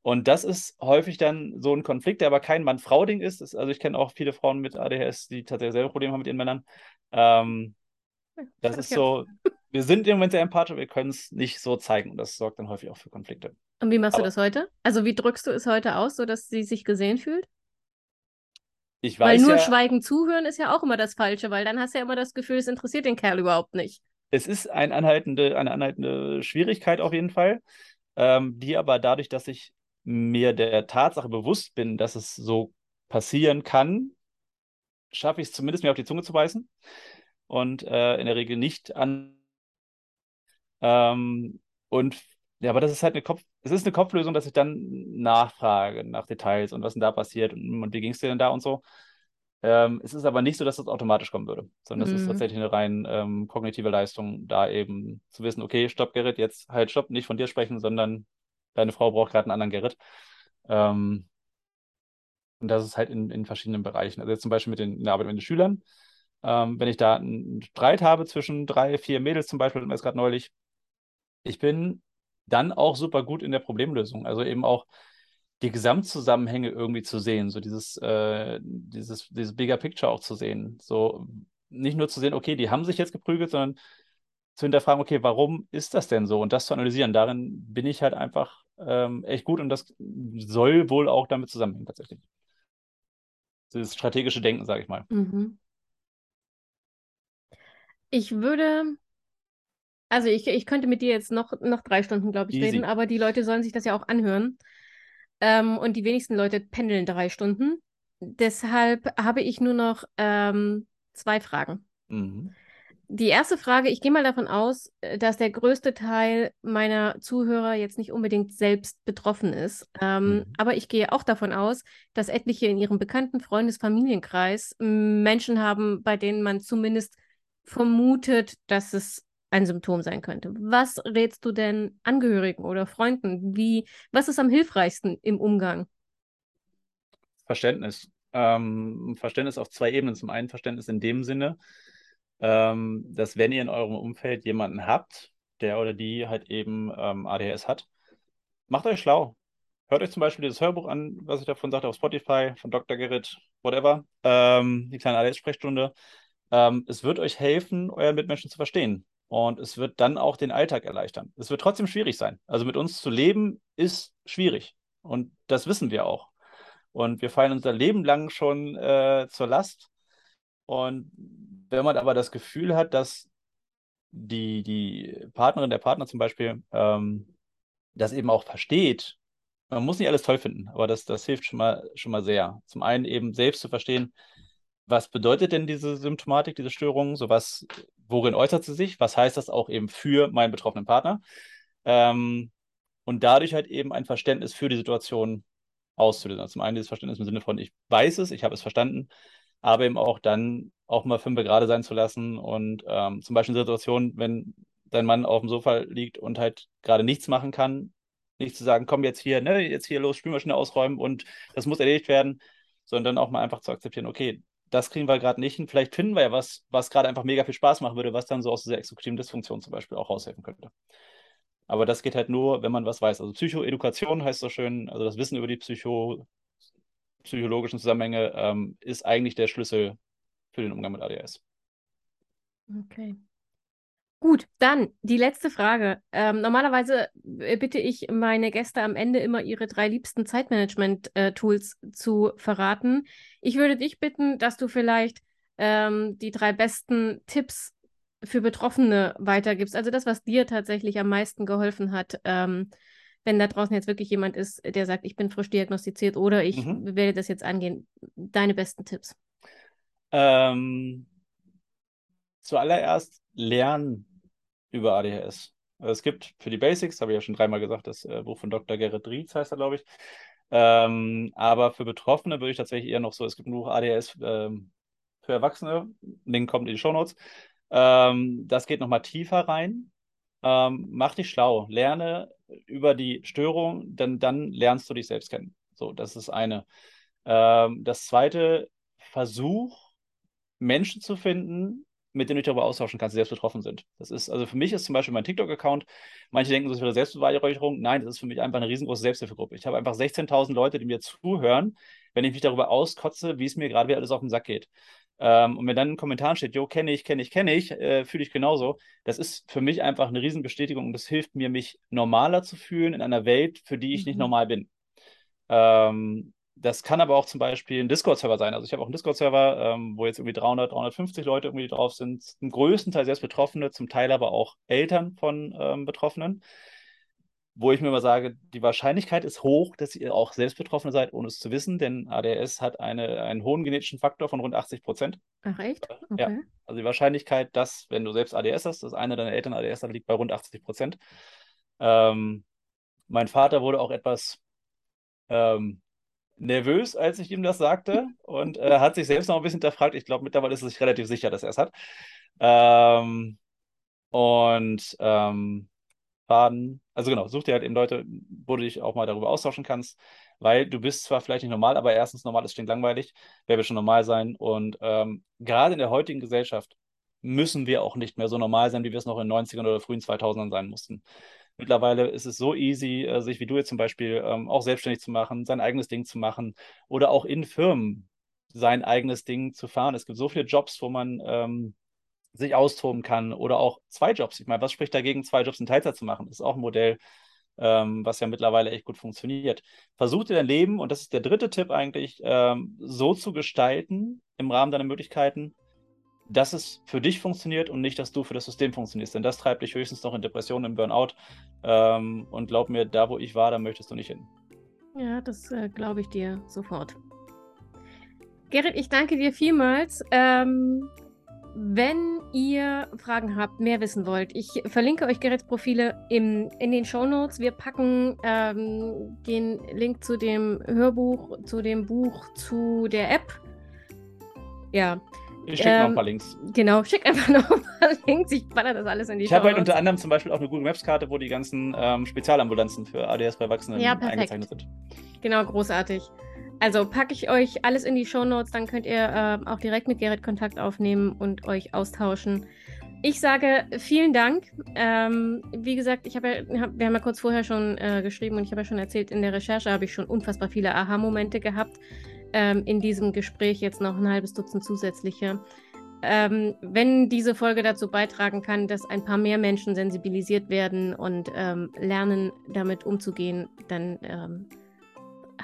Und das ist häufig dann so ein Konflikt, der aber kein Mann-Frau-Ding ist. Das, also ich kenne auch viele Frauen mit ADHS, die tatsächlich selber Probleme haben mit ihren Männern. Ähm, das ist so, wir sind im Moment sehr empathisch, wir können es nicht so zeigen und das sorgt dann häufig auch für Konflikte.
Und wie machst du
Aber-
das heute? Also wie drückst du es heute aus, sodass sie sich gesehen fühlt?
Ich
Weil
weiß
nur
ja,
schweigen zuhören ist ja auch immer das Falsche, weil dann hast du ja immer das Gefühl, es interessiert den Kerl überhaupt nicht.
es ist ein anhaltende, eine anhaltende Schwierigkeit auf jeden Fall, ähm, die aber dadurch, dass ich mir der Tatsache bewusst bin, dass es so passieren kann, schaffe ich es zumindest mir auf die Zunge zu beißen und äh, in der Regel nicht an. Ähm, und ja, aber das ist halt eine Kopf, es ist eine Kopflösung, dass ich dann nachfrage nach Details und was denn da passiert und, und wie ging es dir denn da und so. Ähm, es ist aber nicht so, dass das automatisch kommen würde, sondern es ist
Mhm.
tatsächlich eine rein ähm, kognitive Leistung, da eben zu wissen, okay, stopp, Gerrit, jetzt halt stopp, nicht von dir sprechen, sondern deine Frau braucht gerade einen anderen Gerrit. Ähm, und das ist halt in, in verschiedenen Bereichen. Also jetzt zum Beispiel mit den, in der Arbeit mit den Schülern. Ähm, wenn ich da einen Streit habe zwischen drei, vier Mädels zum Beispiel, es gerade neulich, ich bin dann auch super gut in der Problemlösung. Also eben auch die Gesamtzusammenhänge irgendwie zu sehen, so dieses, äh, dieses, dieses Bigger Picture auch zu sehen. So nicht nur zu sehen, okay, die haben sich jetzt geprügelt, sondern zu hinterfragen, okay, warum ist das denn so? Und das zu analysieren. Darin bin ich halt einfach ähm, echt gut und das soll wohl auch damit zusammenhängen, tatsächlich. Dieses strategische Denken, sage ich mal.
Mhm. Ich würde, also ich, ich könnte mit dir jetzt noch, noch drei Stunden, glaube ich,
Easy.
reden, aber die Leute sollen sich das ja auch anhören. Ähm, und die wenigsten Leute pendeln drei Stunden. Deshalb habe ich nur noch ähm, zwei Fragen.
Mhm.
Die erste Frage, ich gehe mal davon aus, äh, dass der größte Teil meiner Zuhörer jetzt nicht unbedingt selbst betroffen ist. Ähm,
Mhm.
aber ich gehe auch davon aus, dass etliche in ihrem bekannten Freundes-, Familienkreis m, Menschen haben, bei denen man zumindest vermutet, dass es ein Symptom sein könnte. Was rätst du denn Angehörigen oder Freunden? Wie, was ist am hilfreichsten im Umgang?
Verständnis. Ähm, Verständnis auf zwei Ebenen. Zum einen Verständnis in dem Sinne, ähm, dass wenn ihr in eurem Umfeld jemanden habt, der oder die halt eben ähm, ADHS hat, macht euch schlau. Hört euch zum Beispiel dieses Hörbuch an, was ich davon sagte, auf Spotify, von Dr. Gerrit, whatever, ähm, die kleine ADHS-Sprechstunde. Ähm, es wird euch helfen, euren Mitmenschen zu verstehen. Und es wird dann auch den Alltag erleichtern. Es wird trotzdem schwierig sein. Also mit uns zu leben ist schwierig. Und das wissen wir auch. Und wir fallen unser Leben lang schon äh, zur Last. Und wenn man aber das Gefühl hat, dass die, die Partnerin, der Partner zum Beispiel, ähm, das eben auch versteht, man muss nicht alles toll finden, aber das, das hilft schon mal, schon mal sehr. Zum einen eben selbst zu verstehen, was bedeutet denn diese Symptomatik, diese Störung, so was, worin äußert sie sich, was heißt das auch eben für meinen betroffenen Partner? Ähm, und dadurch halt eben ein Verständnis für die Situation auszulösen. Also zum einen dieses Verständnis im Sinne von, ich weiß es, ich habe es verstanden, aber eben auch dann auch mal fünf gerade sein zu lassen und ähm, zum Beispiel in Situationen, wenn dein Mann auf dem Sofa liegt und halt gerade nichts machen kann, nicht zu sagen, komm jetzt hier, ne, jetzt hier los, Spülmaschine ausräumen und das muss erledigt werden, sondern auch mal einfach zu akzeptieren, okay, das kriegen wir gerade nicht hin, vielleicht finden wir ja was, was gerade einfach mega viel Spaß machen würde, was dann so aus dieser exekutiven Dysfunktion zum Beispiel auch raushelfen könnte. Aber das geht halt nur, wenn man was weiß. Also Psychoedukation heißt so schön, also das Wissen über die Psycho psychologischen Zusammenhänge ähm, ist eigentlich der Schlüssel für den Umgang mit ADHS.
Okay. Gut, dann die letzte Frage. Ähm, normalerweise äh, bitte ich meine Gäste am Ende immer ihre drei liebsten Zeitmanagement-Tools zu verraten. Ich würde dich bitten, dass du vielleicht ähm, die drei besten Tipps für Betroffene weitergibst. Also das, was dir tatsächlich am meisten geholfen hat. Ähm, wenn da draußen jetzt wirklich jemand ist, der sagt, ich bin frisch diagnostiziert oder ich mhm. werde das jetzt angehen. Deine besten Tipps.
Ähm, zuallererst lernen über ADHS. Es gibt für die Basics, habe ich ja schon dreimal gesagt, das äh, Buch von Dr. Gerrit Rietz heißt er, glaube ich. Ähm, aber für Betroffene würde ich tatsächlich eher noch so, es gibt ein Buch ADHS ähm, für Erwachsene, Link kommt in die Shownotes. Ähm, das geht nochmal tiefer rein. Ähm, mach dich schlau, lerne über die Störung, denn dann lernst du dich selbst kennen. So, das ist eine. Ähm, das zweite, versuch Menschen zu finden, mit denen du dich darüber austauschen kannst, die selbst betroffen sind. Das ist, also für mich ist zum Beispiel mein TikTok-Account, manche denken, das wäre Selbstbeweihräucherung. Nein, das ist für mich einfach eine riesengroße Selbsthilfegruppe. Ich habe einfach 16.000 Leute, die mir zuhören, wenn ich mich darüber auskotze, wie es mir gerade wieder alles auf den Sack geht. Ähm, und wenn dann ein Kommentar steht, jo, kenne ich, kenne ich, kenne ich, äh, fühle ich genauso, das ist für mich einfach eine Riesenbestätigung und das hilft mir, mich normaler zu fühlen in einer Welt, für die ich mhm. nicht normal bin. Ähm, das kann aber auch zum Beispiel ein Discord-Server sein. Also ich habe auch einen Discord-Server, ähm, wo jetzt irgendwie 300, 350 Leute irgendwie drauf sind. Zum größten Teil selbst Betroffene, zum Teil aber auch Eltern von ähm, Betroffenen. Wo ich mir immer sage, die Wahrscheinlichkeit ist hoch, dass ihr auch selbst Betroffene seid, ohne es zu wissen, denn ADHS hat eine, einen hohen genetischen Faktor von rund 80 Prozent.
Ach echt?
Okay. Ja. Also die Wahrscheinlichkeit, dass, wenn du selbst ADS hast, dass einer deiner Eltern ADS hat, liegt bei rund 80 Prozent. Ähm, mein Vater wurde auch etwas ähm, nervös, als ich ihm das sagte (laughs) und äh, hat sich selbst noch ein bisschen hinterfragt. Ich glaube, mittlerweile ist er sich relativ sicher, dass er es hat. Ähm, und ähm, Faden, also genau, such dir halt eben Leute, wo du dich auch mal darüber austauschen kannst, weil du bist zwar vielleicht nicht normal, aber erstens normal ist langweilig, wer will schon normal sein und ähm, gerade in der heutigen Gesellschaft müssen wir auch nicht mehr so normal sein, wie wir es noch in den 90ern oder frühen 2000ern sein mussten. Mittlerweile ist es so easy, äh, sich wie du jetzt zum Beispiel ähm, auch selbstständig zu machen, sein eigenes Ding zu machen oder auch in Firmen sein eigenes Ding zu fahren. Es gibt so viele Jobs, wo man ähm, sich austoben kann oder auch zwei Jobs. Ich meine, was spricht dagegen, zwei Jobs in Teilzeit zu machen? Das ist auch ein Modell, ähm, was ja mittlerweile echt gut funktioniert. Versuch dir dein Leben, und das ist der dritte Tipp eigentlich, ähm, so zu gestalten im Rahmen deiner Möglichkeiten, dass es für dich funktioniert und nicht, dass du für das System funktionierst. Denn das treibt dich höchstens noch in Depressionen, im Burnout. Ähm, und glaub mir, da wo ich war, da möchtest du nicht hin.
Ja, das äh, glaube ich dir sofort. Gerrit, ich danke dir vielmals. Ähm, wenn ihr Fragen habt, mehr wissen wollt, ich verlinke euch Gerrits Profile im, in den Show Notes. Wir packen ähm, den Link zu dem Hörbuch, zu dem Buch, zu der App. Ja,
ich schicke ähm, noch ein ähm, paar Links.
Genau, (laughs) schick einfach noch ein paar Links. Ich baller das alles in die
Ich habe halt unter anderem zum Beispiel auch eine Google Maps-Karte, wo die ganzen ähm, Spezialambulanzen für ADS bei Erwachsenen ja, eingezeichnet sind.
Genau, großartig. Also packe ich euch alles in die Show Notes, dann könnt ihr äh, auch direkt mit Gerrit Kontakt aufnehmen und euch austauschen. Ich sage vielen Dank. Ähm, wie gesagt, ich habe ja, hab, wir haben ja kurz vorher schon äh, geschrieben und ich habe ja schon erzählt, in der Recherche habe ich schon unfassbar viele Aha-Momente gehabt ähm, in diesem Gespräch jetzt noch ein halbes Dutzend zusätzliche. Ähm, wenn diese Folge dazu beitragen kann, dass ein paar mehr Menschen sensibilisiert werden und ähm, lernen, damit umzugehen, dann ähm,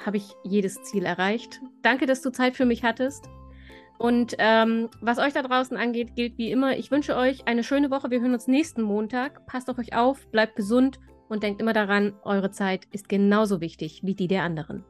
habe ich jedes Ziel erreicht. Danke, dass du Zeit für mich hattest. Und ähm, was euch da draußen angeht, gilt wie immer. Ich wünsche euch eine schöne Woche. Wir hören uns nächsten Montag. Passt auf euch auf, bleibt gesund und denkt immer daran, eure Zeit ist genauso wichtig wie die der anderen.